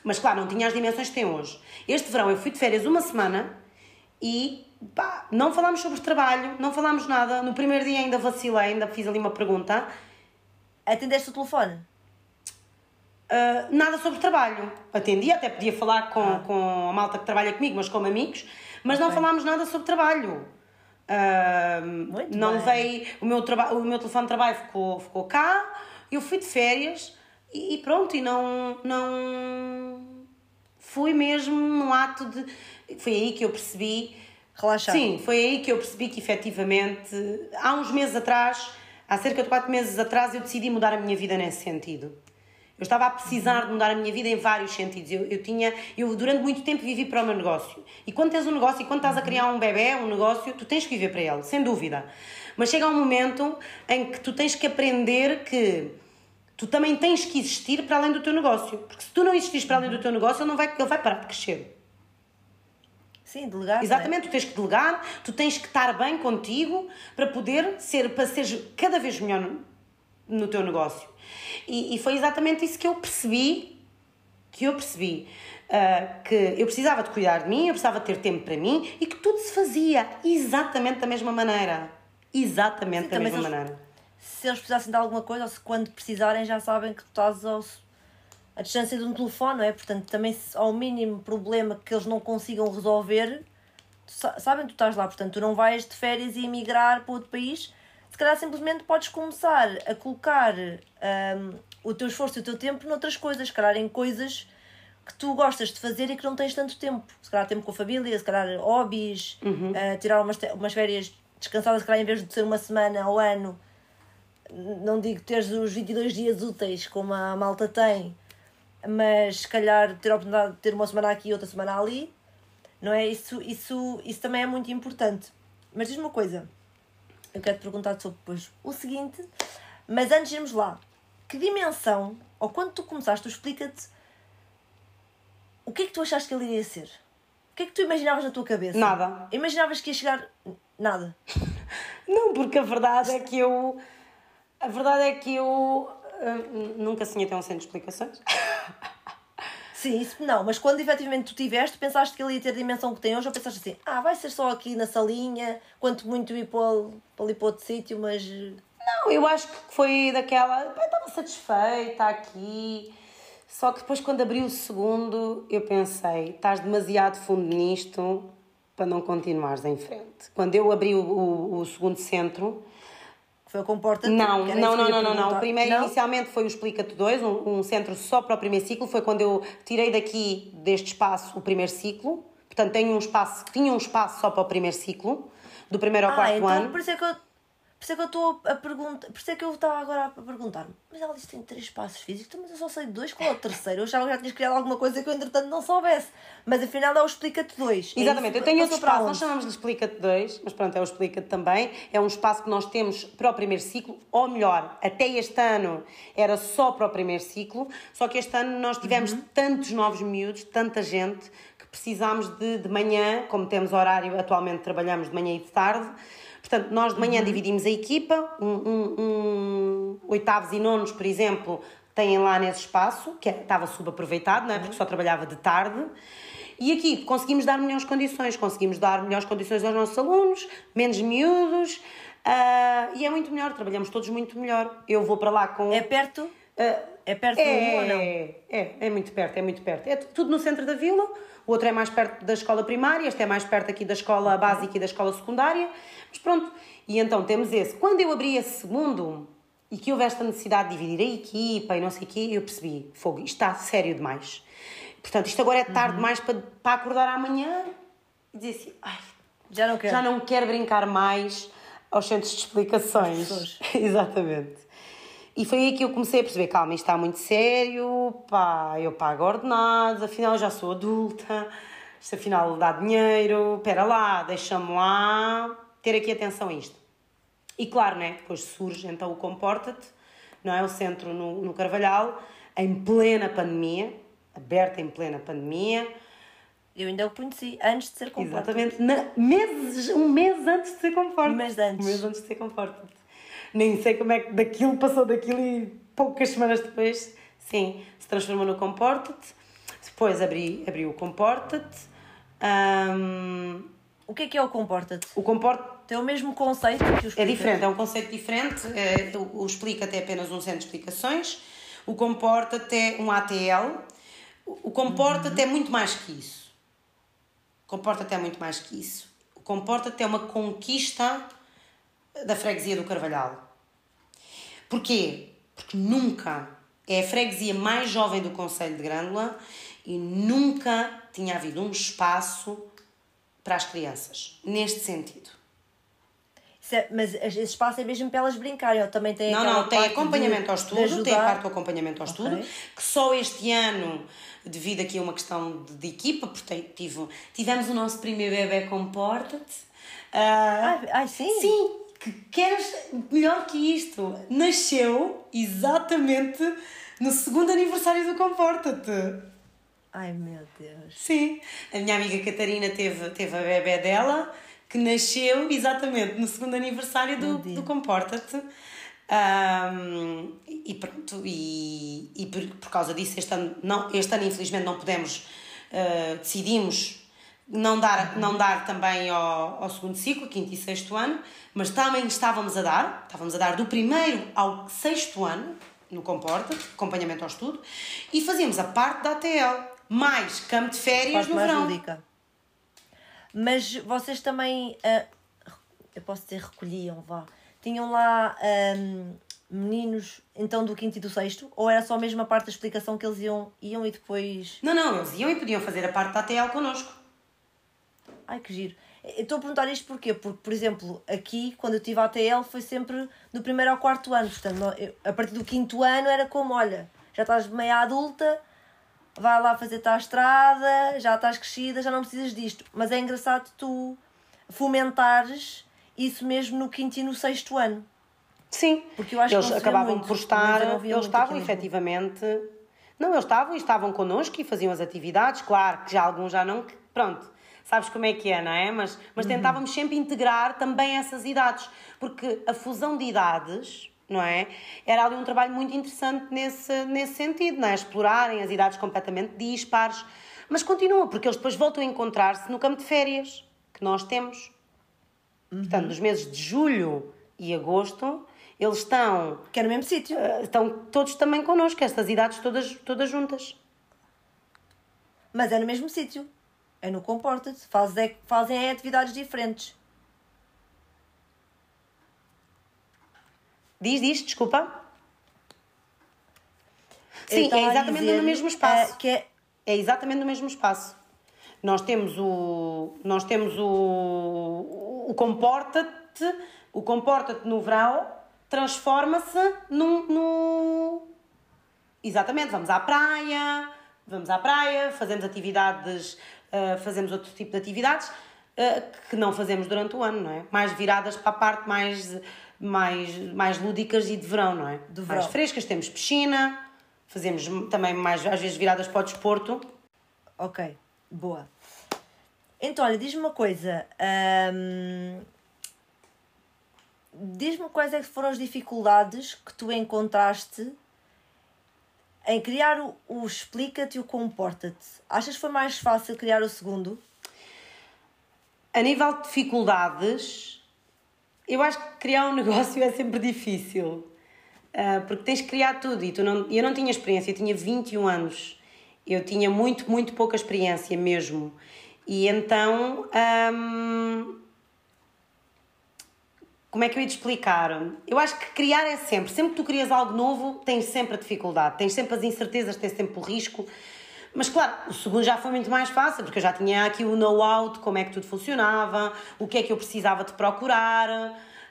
Speaker 2: Mas claro, não tinha as dimensões que tem hoje. Este verão eu fui de férias uma semana e pá, não falámos sobre trabalho, não falámos nada. No primeiro dia ainda vacilei, ainda fiz ali uma pergunta.
Speaker 1: Atendeste o telefone?
Speaker 2: Uh, nada sobre trabalho. Atendi, até podia falar com, ah. com a malta que trabalha comigo, mas como amigos, mas okay. não falámos nada sobre trabalho. Uh, não veio o meu trabalho o meu telefone de trabalho ficou ficou cá eu fui de férias e, e pronto e não não fui mesmo num ato de foi aí que eu percebi
Speaker 1: relaxar
Speaker 2: sim foi aí que eu percebi que efetivamente há uns meses atrás há cerca de quatro meses atrás eu decidi mudar a minha vida nesse sentido eu estava a precisar de mudar a minha vida em vários sentidos. Eu, eu tinha, eu durante muito tempo vivi para o meu negócio. E quando tens um negócio e quando estás a criar um bebê, um negócio, tu tens que viver para ele, sem dúvida. Mas chega um momento em que tu tens que aprender que tu também tens que existir para além do teu negócio. Porque se tu não existires para além do teu negócio, ele, não vai, ele vai parar de crescer.
Speaker 1: Sim, delegar.
Speaker 2: É? Exatamente, é? tu tens que delegar, tu tens que estar bem contigo para poder ser, para seres cada vez melhor no, no teu negócio. E, e foi exatamente isso que eu percebi, que eu percebi. Uh, que eu precisava de cuidar de mim, eu precisava ter tempo para mim e que tudo se fazia exatamente da mesma maneira. Exatamente Sim, da mesma
Speaker 1: se
Speaker 2: maneira.
Speaker 1: Eles, se eles precisassem de alguma coisa, ou se quando precisarem já sabem que tu estás ao, a distância de um telefone, não é? Portanto, também se ao mínimo problema que eles não consigam resolver, sabem que tu estás lá. Portanto, tu não vais de férias e emigrar para outro país se calhar simplesmente podes começar a colocar um, o teu esforço e o teu tempo noutras coisas, se calhar em coisas que tu gostas de fazer e que não tens tanto tempo. Se calhar tempo com a família, se calhar hobbies, uhum. uh, tirar umas, umas férias descansadas, se calhar em vez de ser uma semana ao ano, não digo teres os 22 dias úteis como a malta tem, mas se calhar ter a oportunidade de ter uma semana aqui e outra semana ali, não é? Isso, isso, isso também é muito importante. Mas diz-me uma coisa, eu quero te perguntar sobre depois o seguinte, mas antes de irmos lá, que dimensão, ou quando tu começaste, explica-te o que é que tu achaste que ele iria ser? O que é que tu imaginavas na tua cabeça?
Speaker 2: Nada.
Speaker 1: Imaginavas que ia chegar. Nada. [laughs]
Speaker 2: Não, porque a verdade é que eu. A verdade é que eu. Uh, nunca sonhei ter um centro de explicações.
Speaker 1: Sim, isso não, mas quando efetivamente tu tiveste, pensaste que ele ia ter a dimensão que tem hoje, ou pensaste assim, ah, vai ser só aqui na salinha, quanto muito ir para, ali para outro sítio, mas.
Speaker 2: Não, eu acho que foi daquela. estava satisfeita aqui, Só que depois, quando abri o segundo, eu pensei: estás demasiado fundo nisto para não continuares em frente. Quando eu abri o, o, o segundo centro.
Speaker 1: Foi o Comporta
Speaker 2: Não, não, não, não, não, não. O primeiro não? inicialmente foi o Explica-te 2, um, um centro só para o primeiro ciclo. Foi quando eu tirei daqui, deste espaço, o primeiro ciclo. Portanto, tenho um espaço, tinha um espaço só para o primeiro ciclo, do primeiro ao
Speaker 1: ah,
Speaker 2: quarto
Speaker 1: então,
Speaker 2: ano.
Speaker 1: Por isso é que eu por isso é que eu estou a perguntar. Por isso é que eu estava agora a perguntar-me. Mas ela disse que tem três passos físicos, então, mas eu só sei dois, qual é o terceiro? Eu achava que já tinhas criado alguma coisa que eu entretanto não soubesse. Mas afinal é o Explica-te dois.
Speaker 2: É Exatamente, é eu tenho outro espaço, nós chamamos de Explica-te dois, mas pronto, é o Explica-te também. É um espaço que nós temos para o primeiro ciclo, ou melhor, até este ano era só para o primeiro ciclo, só que este ano nós tivemos uhum. tantos novos miúdos, tanta gente, que precisámos de, de manhã, como temos horário, atualmente trabalhamos de manhã e de tarde Portanto, nós de manhã uhum. dividimos a equipa, um, um, um, oitavos e nonos, por exemplo, têm lá nesse espaço, que é, estava subaproveitado, não é? porque só trabalhava de tarde. E aqui conseguimos dar melhores condições, conseguimos dar melhores condições aos nossos alunos, menos miúdos, uh, e é muito melhor, trabalhamos todos muito melhor. Eu vou para lá com.
Speaker 1: É perto? Uh, é perto é, do ou não?
Speaker 2: É, é muito perto, é muito perto. É tudo no centro da vila, o outro é mais perto da escola primária, este é mais perto aqui da escola básica e da escola secundária. Mas pronto, e então temos esse. Quando eu abri esse segundo e que houve esta necessidade de dividir a equipa e não sei o quê, eu percebi, fogo, isto está sério demais. Portanto, isto agora é tarde uhum. demais para, para acordar amanhã e dizer assim, ai,
Speaker 1: já não quero.
Speaker 2: Já não quero brincar mais aos centros de explicações. [laughs] Exatamente. E foi aí que eu comecei a perceber, calma, isto está muito sério, pá, eu pago ordenados, afinal já sou adulta, isto afinal dá dinheiro, espera lá, deixa-me lá ter aqui atenção a isto. E claro, né, depois surge então o Comporta-te, não é? O centro no, no Carvalhal, em plena pandemia, aberto em plena pandemia.
Speaker 1: Eu ainda o conheci antes de ser Comporta-te.
Speaker 2: Exatamente, Na, meses, um mês antes de ser Comporta-te.
Speaker 1: Um mês antes.
Speaker 2: Um mês antes de ser Comporta-te. Nem sei como é que daquilo passou daquilo e poucas semanas depois, sim, se transformou no Comporta-te. Depois abri, abri o Comporta-te. Um,
Speaker 1: o que é que é o Comporta-te?
Speaker 2: O Comporta
Speaker 1: tem o mesmo conceito que
Speaker 2: os É diferente, é um conceito diferente. É, o Explica-te é apenas um centro de explicações. O Comporta-te é um ATL. O Comporta-te uhum. é muito mais que isso. Comporta-te é muito mais que isso. O Comporta-te é uma conquista da freguesia do Carvalhal. Porquê? Porque nunca é a freguesia mais jovem do Conselho de Grândola e nunca tinha havido um espaço para as crianças, neste sentido.
Speaker 1: É, mas esse espaço é mesmo para elas brincarem, ou também tem
Speaker 2: Não, não, tem acompanhamento de, ao estudo, tem a parte do acompanhamento ao okay. estudo, que só este ano, devido aqui a uma questão de, de equipa, porque tive, tivemos o nosso primeiro bebê Comporta-te.
Speaker 1: Uh, ai, ai, sim?
Speaker 2: Sim, que queres melhor que isto? Nasceu exatamente no segundo aniversário do Comporta-te.
Speaker 1: Ai meu Deus.
Speaker 2: Sim. A minha amiga Catarina teve, teve a bebê dela, que nasceu exatamente no segundo aniversário do, do Comporta-te. Um, e pronto, e, e por, por causa disso, este ano, não, este ano infelizmente não pudemos, uh, decidimos não dar, não dar também ao, ao segundo ciclo, quinto e sexto ano, mas também estávamos a dar, estávamos a dar do primeiro ao sexto ano, no Comporta, acompanhamento ao estudo, e fazíamos a parte da ATL mais campo de férias no verão. Lúdica.
Speaker 1: Mas vocês também, uh, eu posso dizer, recolhiam, vá. Tinham lá um, meninos, então, do quinto e do sexto? Ou era só mesmo a parte da explicação que eles iam, iam e depois...
Speaker 2: Não, não, eles iam e podiam fazer a parte da ATL connosco.
Speaker 1: Ai, que giro. estou a perguntar isto porquê? Porque, por exemplo, aqui, quando eu tive a ATL, foi sempre do primeiro ao quarto ano. Portanto, a partir do quinto ano era como, olha, já estás meia adulta vai lá fazer-te a estrada, já estás crescida, já não precisas disto. Mas é engraçado tu fomentares isso mesmo no quinto e no sexto ano.
Speaker 2: Sim, porque eu acho eles que acabavam muito, por estar, eles estavam efetivamente. Não, eles estavam e estavam connosco e faziam as atividades, claro que já alguns já não. Pronto, sabes como é que é, não é? Mas, mas uhum. tentávamos sempre integrar também essas idades, porque a fusão de idades não é? Era ali um trabalho muito interessante nesse, nesse sentido, não é? Explorarem as idades completamente dispares, mas continua, porque eles depois voltam a encontrar-se no campo de férias que nós temos. Uhum. Portanto, nos meses de julho e agosto, Eles estão.
Speaker 1: Que é no mesmo sítio.
Speaker 2: Uh, estão todos também connosco, estas idades todas, todas juntas.
Speaker 1: Mas é no mesmo sítio. É no Comporta-te. Fazem, é, fazem é atividades diferentes.
Speaker 2: Diz, diz, desculpa. Sim, é exatamente no mesmo espaço. Uh, que é... é exatamente no mesmo espaço. Nós temos o. Nós temos o. O comporta-te. O comporta-te no verão transforma-se num, no. Exatamente, vamos à praia, vamos à praia, fazemos atividades, uh, fazemos outro tipo de atividades uh, que não fazemos durante o ano, não é? Mais viradas para a parte mais, mais, mais lúdicas e de verão, não é? De verão. Mais frescas, temos piscina, fazemos também mais, às vezes, viradas para o desporto.
Speaker 1: Ok, boa. Então, olha, diz-me uma coisa. Hum, diz-me quais é que foram as dificuldades que tu encontraste em criar o, o Explica-te e o Comporta-te. Achas que foi mais fácil criar o segundo?
Speaker 2: A nível de dificuldades, eu acho que criar um [laughs] negócio é sempre difícil. Uh, porque tens que criar tudo e tu não, eu não tinha experiência, eu tinha 21 anos. Eu tinha muito, muito pouca experiência mesmo. E então. Como é que eu ia te explicar? Eu acho que criar é sempre. Sempre que tu crias algo novo, tens sempre a dificuldade, tens sempre as incertezas, tens sempre o risco. Mas claro, o segundo já foi muito mais fácil, porque eu já tinha aqui o know-how de como é que tudo funcionava, o que é que eu precisava de procurar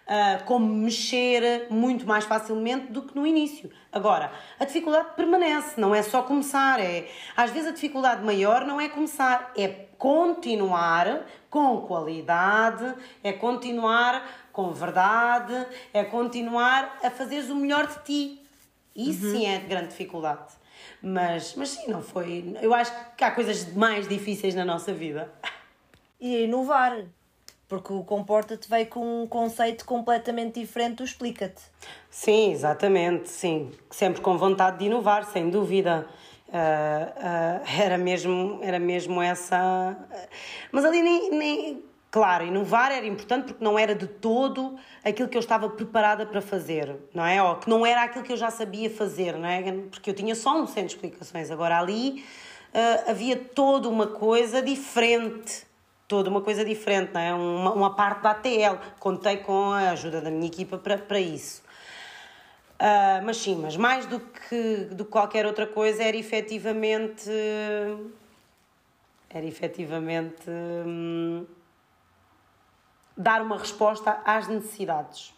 Speaker 2: uh, como mexer muito mais facilmente do que no início. Agora, a dificuldade permanece, não é só começar, é às vezes a dificuldade maior não é começar, é continuar com qualidade, é continuar com verdade, é continuar a fazeres o melhor de ti. Isso uhum. sim é de grande dificuldade. Mas, mas sim, não foi. Eu acho que há coisas mais difíceis na nossa vida.
Speaker 1: E inovar. Porque o Comporta-te veio com um conceito completamente diferente do Explica-te.
Speaker 2: Sim, exatamente, sim. Sempre com vontade de inovar, sem dúvida. Uh, uh, era, mesmo, era mesmo essa. Mas ali nem, nem. Claro, inovar era importante porque não era de todo aquilo que eu estava preparada para fazer, não é? Ou que não era aquilo que eu já sabia fazer, não é? Porque eu tinha só um centro de explicações. Agora ali uh, havia toda uma coisa diferente toda uma coisa diferente, não é? uma, uma parte da ATL. Contei com a ajuda da minha equipa para, para isso. Uh, mas sim, mas mais do que, do que qualquer outra coisa era efetivamente. Era efetivamente. Hum, dar uma resposta às necessidades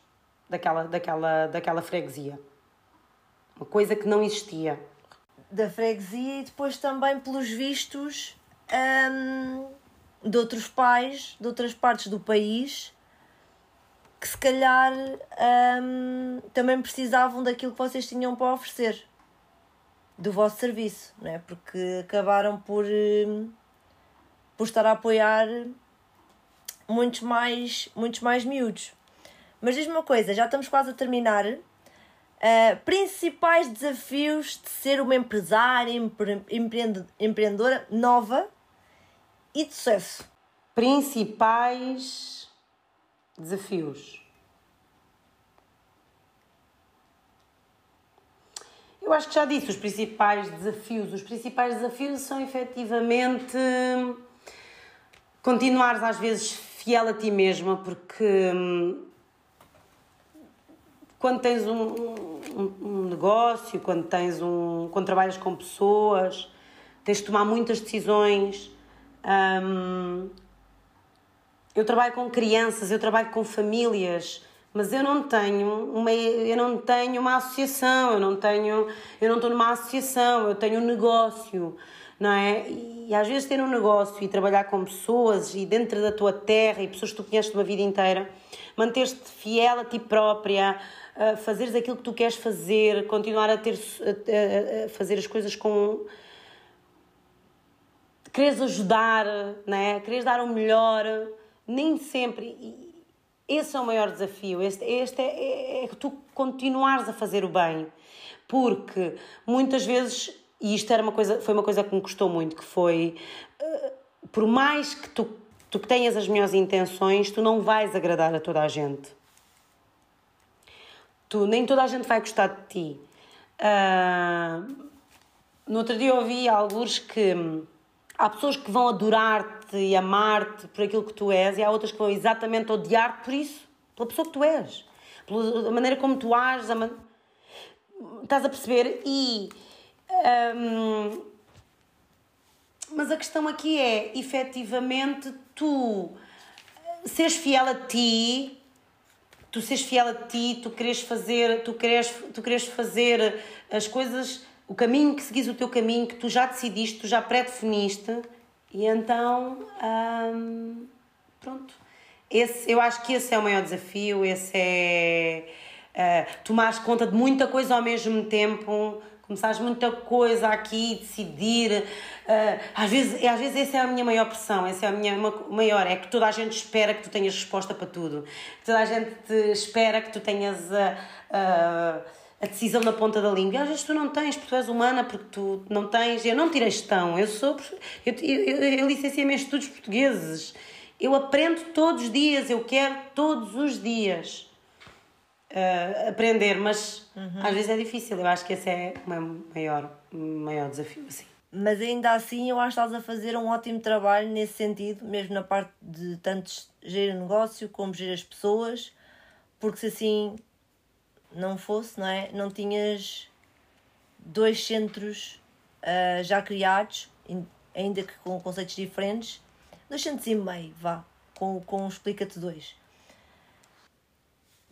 Speaker 2: daquela, daquela, daquela freguesia. Uma coisa que não existia.
Speaker 1: Da freguesia e depois também, pelos vistos. Hum de outros pais de outras partes do país que se calhar hum, também precisavam daquilo que vocês tinham para oferecer do vosso serviço, não é? Porque acabaram por, hum, por estar a apoiar muitos mais, muitos mais miúdos. Mas diz-me uma coisa, já estamos quase a terminar. Uh, principais desafios de ser uma empresária, empre, empreendedora nova e de sucesso?
Speaker 2: Principais desafios. Eu acho que já disse os principais desafios. Os principais desafios são efetivamente continuares às vezes fiel a ti mesma, porque hum, quando tens um, um, um, negócio, quando tens um. quando trabalhas com pessoas, tens de tomar muitas decisões um, eu trabalho com crianças, eu trabalho com famílias, mas eu não tenho uma, eu não tenho uma associação, eu não tenho, eu não estou numa associação, eu tenho um negócio, não é? E às vezes ter um negócio e trabalhar com pessoas e dentro da tua terra e pessoas que tu conheces uma vida inteira, manter-te fiel a ti própria, uh, fazeres aquilo que tu queres fazer, continuar a ter a, a fazer as coisas com queres ajudar, né? queres dar o melhor, nem sempre. Esse é o maior desafio. Este, este é, é, é tu continuares a fazer o bem, porque muitas vezes, e isto era uma coisa, foi uma coisa que me custou muito, que foi uh, por mais que tu, tu tenhas as melhores intenções, tu não vais agradar a toda a gente Tu, nem toda a gente vai gostar de ti. Uh, no outro dia ouvi alguns que há pessoas que vão adorar-te e amar-te por aquilo que tu és e há outras que vão exatamente odiar-te por isso, pela pessoa que tu és, pela maneira como tu ages, man... estás a perceber? E. Um, mas a questão aqui é, efetivamente, tu seres fiel a ti, tu seres fiel a ti, tu queres fazer, tu queres, tu queres fazer as coisas o caminho que seguis o teu caminho, que tu já decidiste, tu já pré-definiste, e então, pronto. Esse, eu acho que esse é o maior desafio, esse é uh, tomares conta de muita coisa ao mesmo tempo, começares muita coisa aqui, decidir. Uh, às, vezes, às vezes essa é a minha maior pressão, essa é a minha maior, é que toda a gente espera que tu tenhas resposta para tudo. Toda a gente espera que tu tenhas. Uh, a decisão na ponta da língua. Às vezes tu não tens, porque tu és humana, porque tu não tens. Eu não tirei gestão, eu sou. Eu, eu, eu, eu licenciei-me em estudos portugueses. Eu aprendo todos os dias, eu quero todos os dias uh, aprender, mas uhum. às vezes é difícil. Eu acho que esse é o meu maior, maior desafio. Assim.
Speaker 1: Mas ainda assim, eu acho que estás a fazer um ótimo trabalho nesse sentido, mesmo na parte de tanto gerir negócio como gerir as pessoas, porque se assim não fosse, não é? Não tinhas dois centros uh, já criados, ainda que com conceitos diferentes, dois centros e meio, vá, com, com Explica-te dois.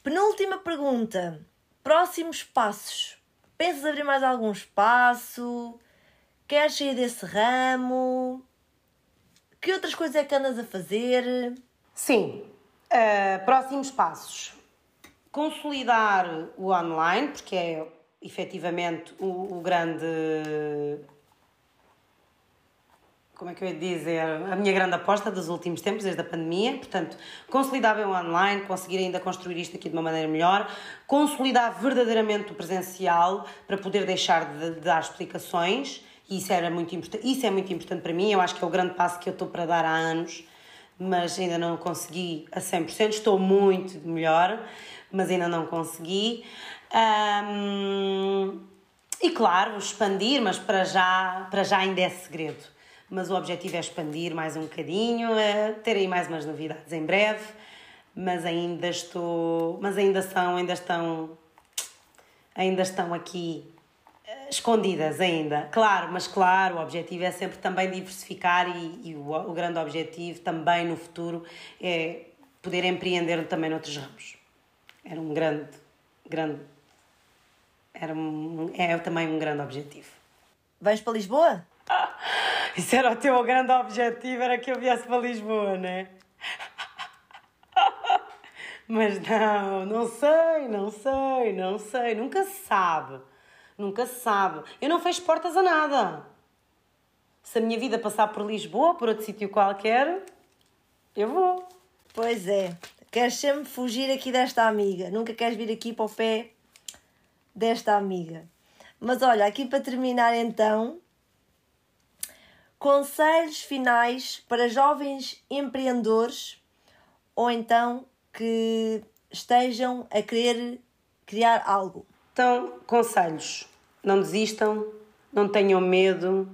Speaker 1: Penúltima pergunta. Próximos passos. Pensas abrir mais algum espaço? Queres sair desse ramo? Que outras coisas é que andas a fazer?
Speaker 2: Sim. Uh, próximos passos consolidar o online, porque é efetivamente o, o grande. Como é que eu ia dizer? A minha grande aposta dos últimos tempos, desde a pandemia. Portanto, consolidar bem o online, conseguir ainda construir isto aqui de uma maneira melhor, consolidar verdadeiramente o presencial para poder deixar de, de dar explicações. Isso, era muito importante, isso é muito importante para mim. Eu acho que é o grande passo que eu estou para dar há anos, mas ainda não consegui a 100%. Estou muito melhor mas ainda não consegui. Um, e claro, expandir, mas para já, para já ainda é segredo. Mas o objetivo é expandir mais um bocadinho, é ter aí mais umas novidades em breve, mas ainda estou, mas ainda são, ainda estão, ainda estão aqui eh, escondidas ainda. Claro, mas claro, o objetivo é sempre também diversificar e, e o, o grande objetivo também no futuro é poder empreender também noutros ramos era um grande, grande, era um, é também um grande objetivo.
Speaker 1: Vais para Lisboa? [laughs] [laughs]
Speaker 2: Isso era o teu grande objetivo, era que eu viesse para Lisboa, né? [laughs] Mas não, não sei, não sei, não sei, nunca se sabe, nunca se sabe. Eu não fecho portas a nada. Se a minha vida passar por Lisboa, por outro sítio qualquer, eu vou.
Speaker 1: Pois é, Queres sempre fugir aqui desta amiga, nunca queres vir aqui para o pé desta amiga. Mas olha, aqui para terminar então, conselhos finais para jovens empreendedores ou então que estejam a querer criar algo.
Speaker 2: Então, conselhos. Não desistam, não tenham medo.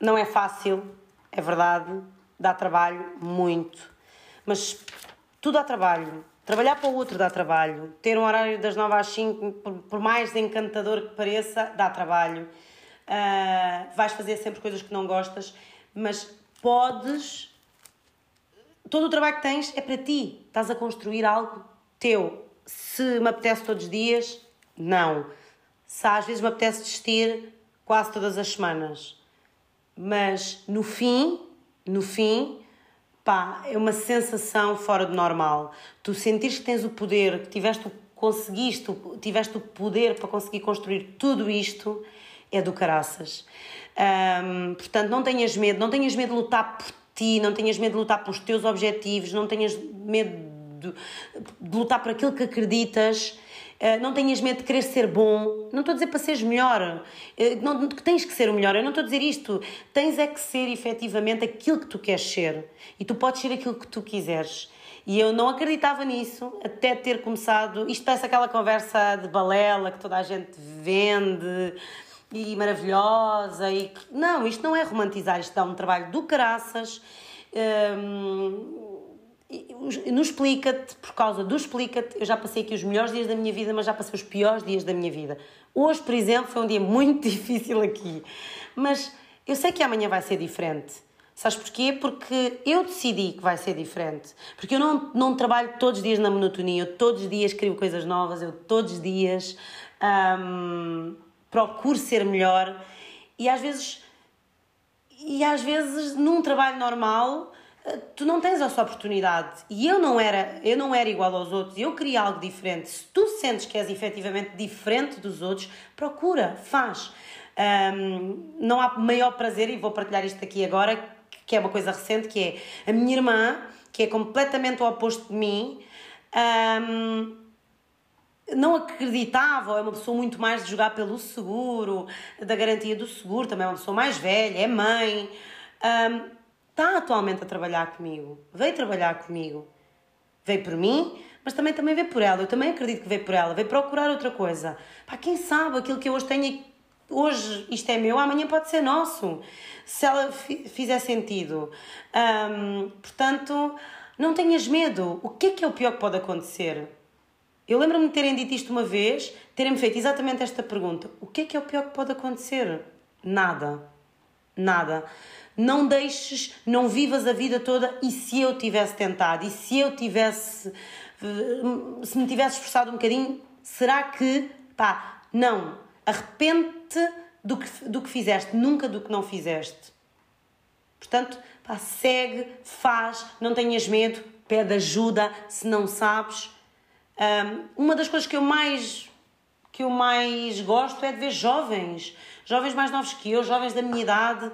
Speaker 2: não é fácil, é verdade dá trabalho muito. Mas tudo dá trabalho. Trabalhar para o outro dá trabalho. Ter um horário das 9 às 5, por mais encantador que pareça, dá trabalho. Uh, vais fazer sempre coisas que não gostas, mas podes. Todo o trabalho que tens é para ti. Estás a construir algo teu. Se me apetece todos os dias, não. Se às vezes me apetece desistir, quase todas as semanas. Mas no fim, no fim, pá, é uma sensação fora do normal. Tu sentires que tens o poder, que tiveste, conseguiste, tiveste o poder para conseguir construir tudo isto, é do caraças. Um, portanto, não tenhas medo, não tenhas medo de lutar por ti, não tenhas medo de lutar pelos teus objetivos, não tenhas medo de, de lutar por aquilo que acreditas. Eh, não tenhas medo de querer ser bom. Não estou a dizer para seres melhor, uh, não, que tens que ser o melhor. Eu não estou a dizer isto. Tens é que ser efetivamente aquilo que tu queres ser. E tu podes ser aquilo que tu quiseres. E eu não acreditava nisso até ter começado. Isto parece aquela conversa de balela que toda a gente vende e maravilhosa. E Não, isto não é romantizar, isto dá um trabalho do caraças. Hum, no Explica-te, por causa do Explica-te, eu já passei aqui os melhores dias da minha vida, mas já passei os piores dias da minha vida. Hoje, por exemplo, foi um dia muito [laughs] difícil aqui. Mas eu sei que amanhã vai ser diferente. Sabes porquê? Porque eu decidi que vai ser diferente. Porque eu não, não trabalho todos os dias na monotonia, eu todos os dias escrevo coisas novas, eu todos os dias hum, procuro ser melhor e às vezes e às vezes num trabalho normal tu não tens essa oportunidade. E eu não era eu não era igual aos outros. Eu queria algo diferente. Se tu sentes que és efetivamente diferente dos outros procura faz. Um, não há maior prazer e vou partilhar isto aqui agora que é uma coisa recente, que é a minha irmã, que é completamente o oposto de mim, um, não acreditava, é uma pessoa muito mais de jogar pelo seguro, da garantia do seguro, também é uma pessoa mais velha, é mãe, um, está atualmente a trabalhar comigo, veio trabalhar comigo, veio por mim, mas também, também veio por ela, eu também acredito que veio por ela, veio procurar outra coisa. Pá, quem sabe aquilo que eu hoje tenho, hoje isto é meu, amanhã pode ser nosso se ela fizer sentido. Portanto, não tenhas medo. O que é que é o pior que pode acontecer? Eu lembro-me de terem dito isto uma vez, terem-me feito exatamente esta pergunta: o que é que é o pior que pode acontecer? Nada. Nada. Não deixes, não vivas a vida toda e se eu tivesse tentado, e se eu tivesse, se me tivesse esforçado um bocadinho, será que, pá, não, arrepende-te do que, do que fizeste, nunca do que não fizeste. Portanto, pá, segue, faz, não tenhas medo, pede ajuda se não sabes. Um, uma das coisas que eu mais que eu mais gosto é de ver jovens, jovens mais novos que eu, jovens da minha idade,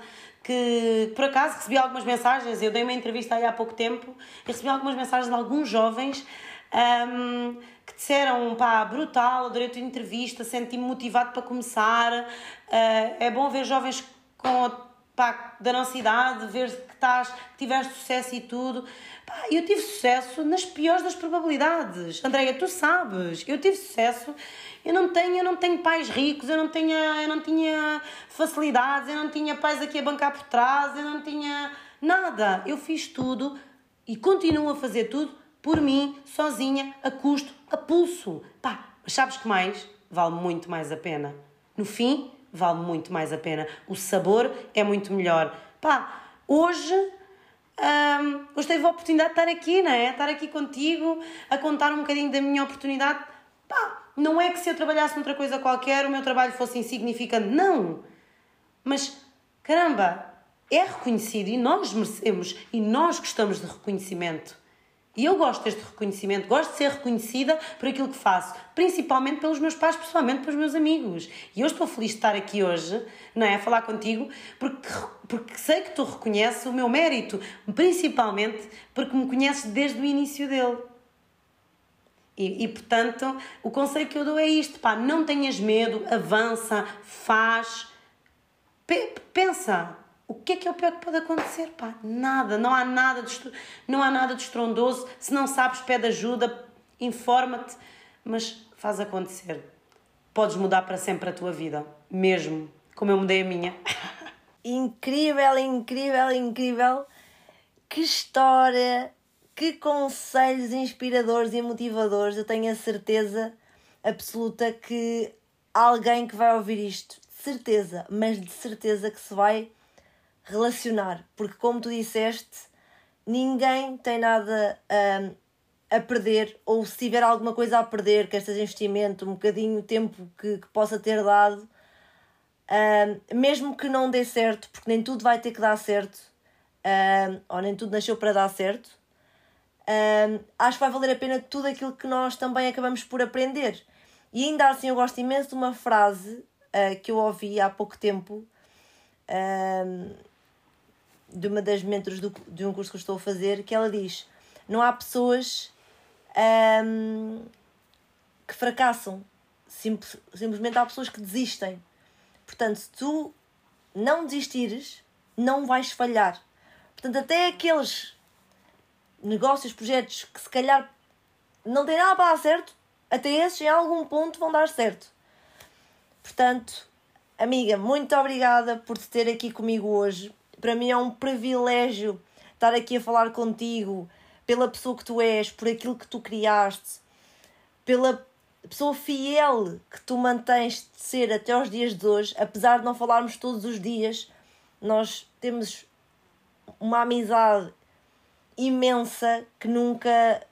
Speaker 2: que por acaso recebi algumas mensagens, eu dei uma entrevista aí há pouco tempo e recebi algumas mensagens de alguns jovens um, que disseram, pá, brutal, adorei a tua entrevista, senti-me motivado para começar. Uh, é bom ver jovens com, pá, da nossa idade, ver que, estás, que tiveste sucesso e tudo. Pá, eu tive sucesso nas piores das probabilidades. Andréia, tu sabes, eu tive sucesso. Eu não tenho, eu não tenho pais ricos, eu não tinha, eu não tinha facilidades, eu não tinha pais aqui a bancar por trás, eu não tinha nada. Eu fiz tudo e continuo a fazer tudo por mim, sozinha, a custo, a pulso. Pá, sabes que mais? Vale muito mais a pena. No fim, vale muito mais a pena. O sabor é muito melhor. Pá, hoje. Um, hoje tive a oportunidade de estar aqui, não é? Estar aqui contigo, a contar um bocadinho da minha oportunidade. Pá, não é que se eu trabalhasse noutra coisa qualquer o meu trabalho fosse insignificante. Não! Mas, caramba, é reconhecido e nós merecemos e nós gostamos de reconhecimento. E eu gosto deste reconhecimento, gosto de ser reconhecida por aquilo que faço, principalmente pelos meus pais, pessoalmente pelos meus amigos. E eu estou feliz de estar aqui hoje, não é? A falar contigo, porque, porque sei que tu reconheces o meu mérito, principalmente porque me conheces desde o início dele. E, e portanto, o conselho que eu dou é isto: pá, não tenhas medo, avança, faz, pensa o que é que é o pior que pode acontecer? Pá, nada, não há nada de, não há nada de estrondoso. Se não sabes, pede ajuda, informa-te, mas faz acontecer. Podes mudar para sempre a tua vida, mesmo como eu mudei a minha. [laughs]
Speaker 1: Incrível, incrível, incrível. Que história, que conselhos inspiradores e motivadores. Eu tenho a certeza absoluta que alguém que vai ouvir isto, certeza, mas de certeza que se vai relacionar, porque como tu disseste, ninguém tem nada um, a perder, ou se tiver alguma coisa a perder, quer seja investimento, um bocadinho tempo que, que possa ter dado, um, mesmo que não dê certo, porque nem tudo vai ter que dar certo, um, ou nem tudo nasceu para dar certo, um, acho que vai valer a pena tudo aquilo que nós também acabamos por aprender. E ainda assim eu gosto imenso de uma frase uh, que eu ouvi há pouco tempo, um, de uma das mentores do, de um curso que eu estou a fazer, que ela diz: não há pessoas um, que fracassam, Simples, simplesmente há pessoas que desistem. Portanto, se tu não desistires, não vais falhar. Portanto, até aqueles negócios, projetos que se calhar não têm nada para dar certo, até esses em algum ponto vão dar certo. Portanto, amiga, muito obrigada por te ter aqui comigo hoje. Para mim é um privilégio estar aqui a falar contigo, pela pessoa que tu és, por aquilo que tu criaste, pela pessoa fiel que tu mantens de ser até aos dias de hoje, apesar de não falarmos todos os dias, nós temos uma amizade imensa que nunca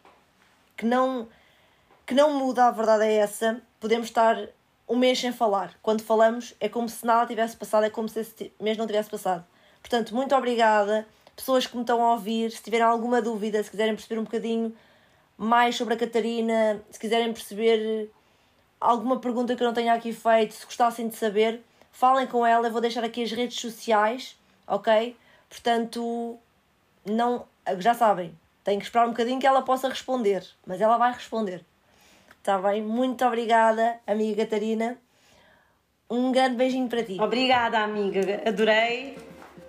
Speaker 1: que não que não muda, a verdade é essa. Podemos estar um mês sem falar. Quando falamos é como se nada tivesse passado, é como se esse mês não tivesse passado. Portanto, muito obrigada. Pessoas que me estão a ouvir, se tiverem alguma dúvida, se quiserem perceber um bocadinho mais sobre a Catarina, se quiserem perceber alguma pergunta que eu não tenha aqui feito, se gostassem de saber, falem com ela. Eu vou deixar aqui as redes sociais, ok? Portanto, não, já sabem, tenho que esperar um bocadinho que ela possa responder, mas ela vai responder. Está bem? Muito obrigada, amiga Catarina. Um grande beijinho para ti.
Speaker 2: Obrigada, amiga. Adorei.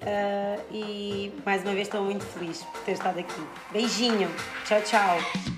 Speaker 2: Uh, e mais uma vez estou muito feliz por ter estado aqui. Beijinho. Tchau, tchau.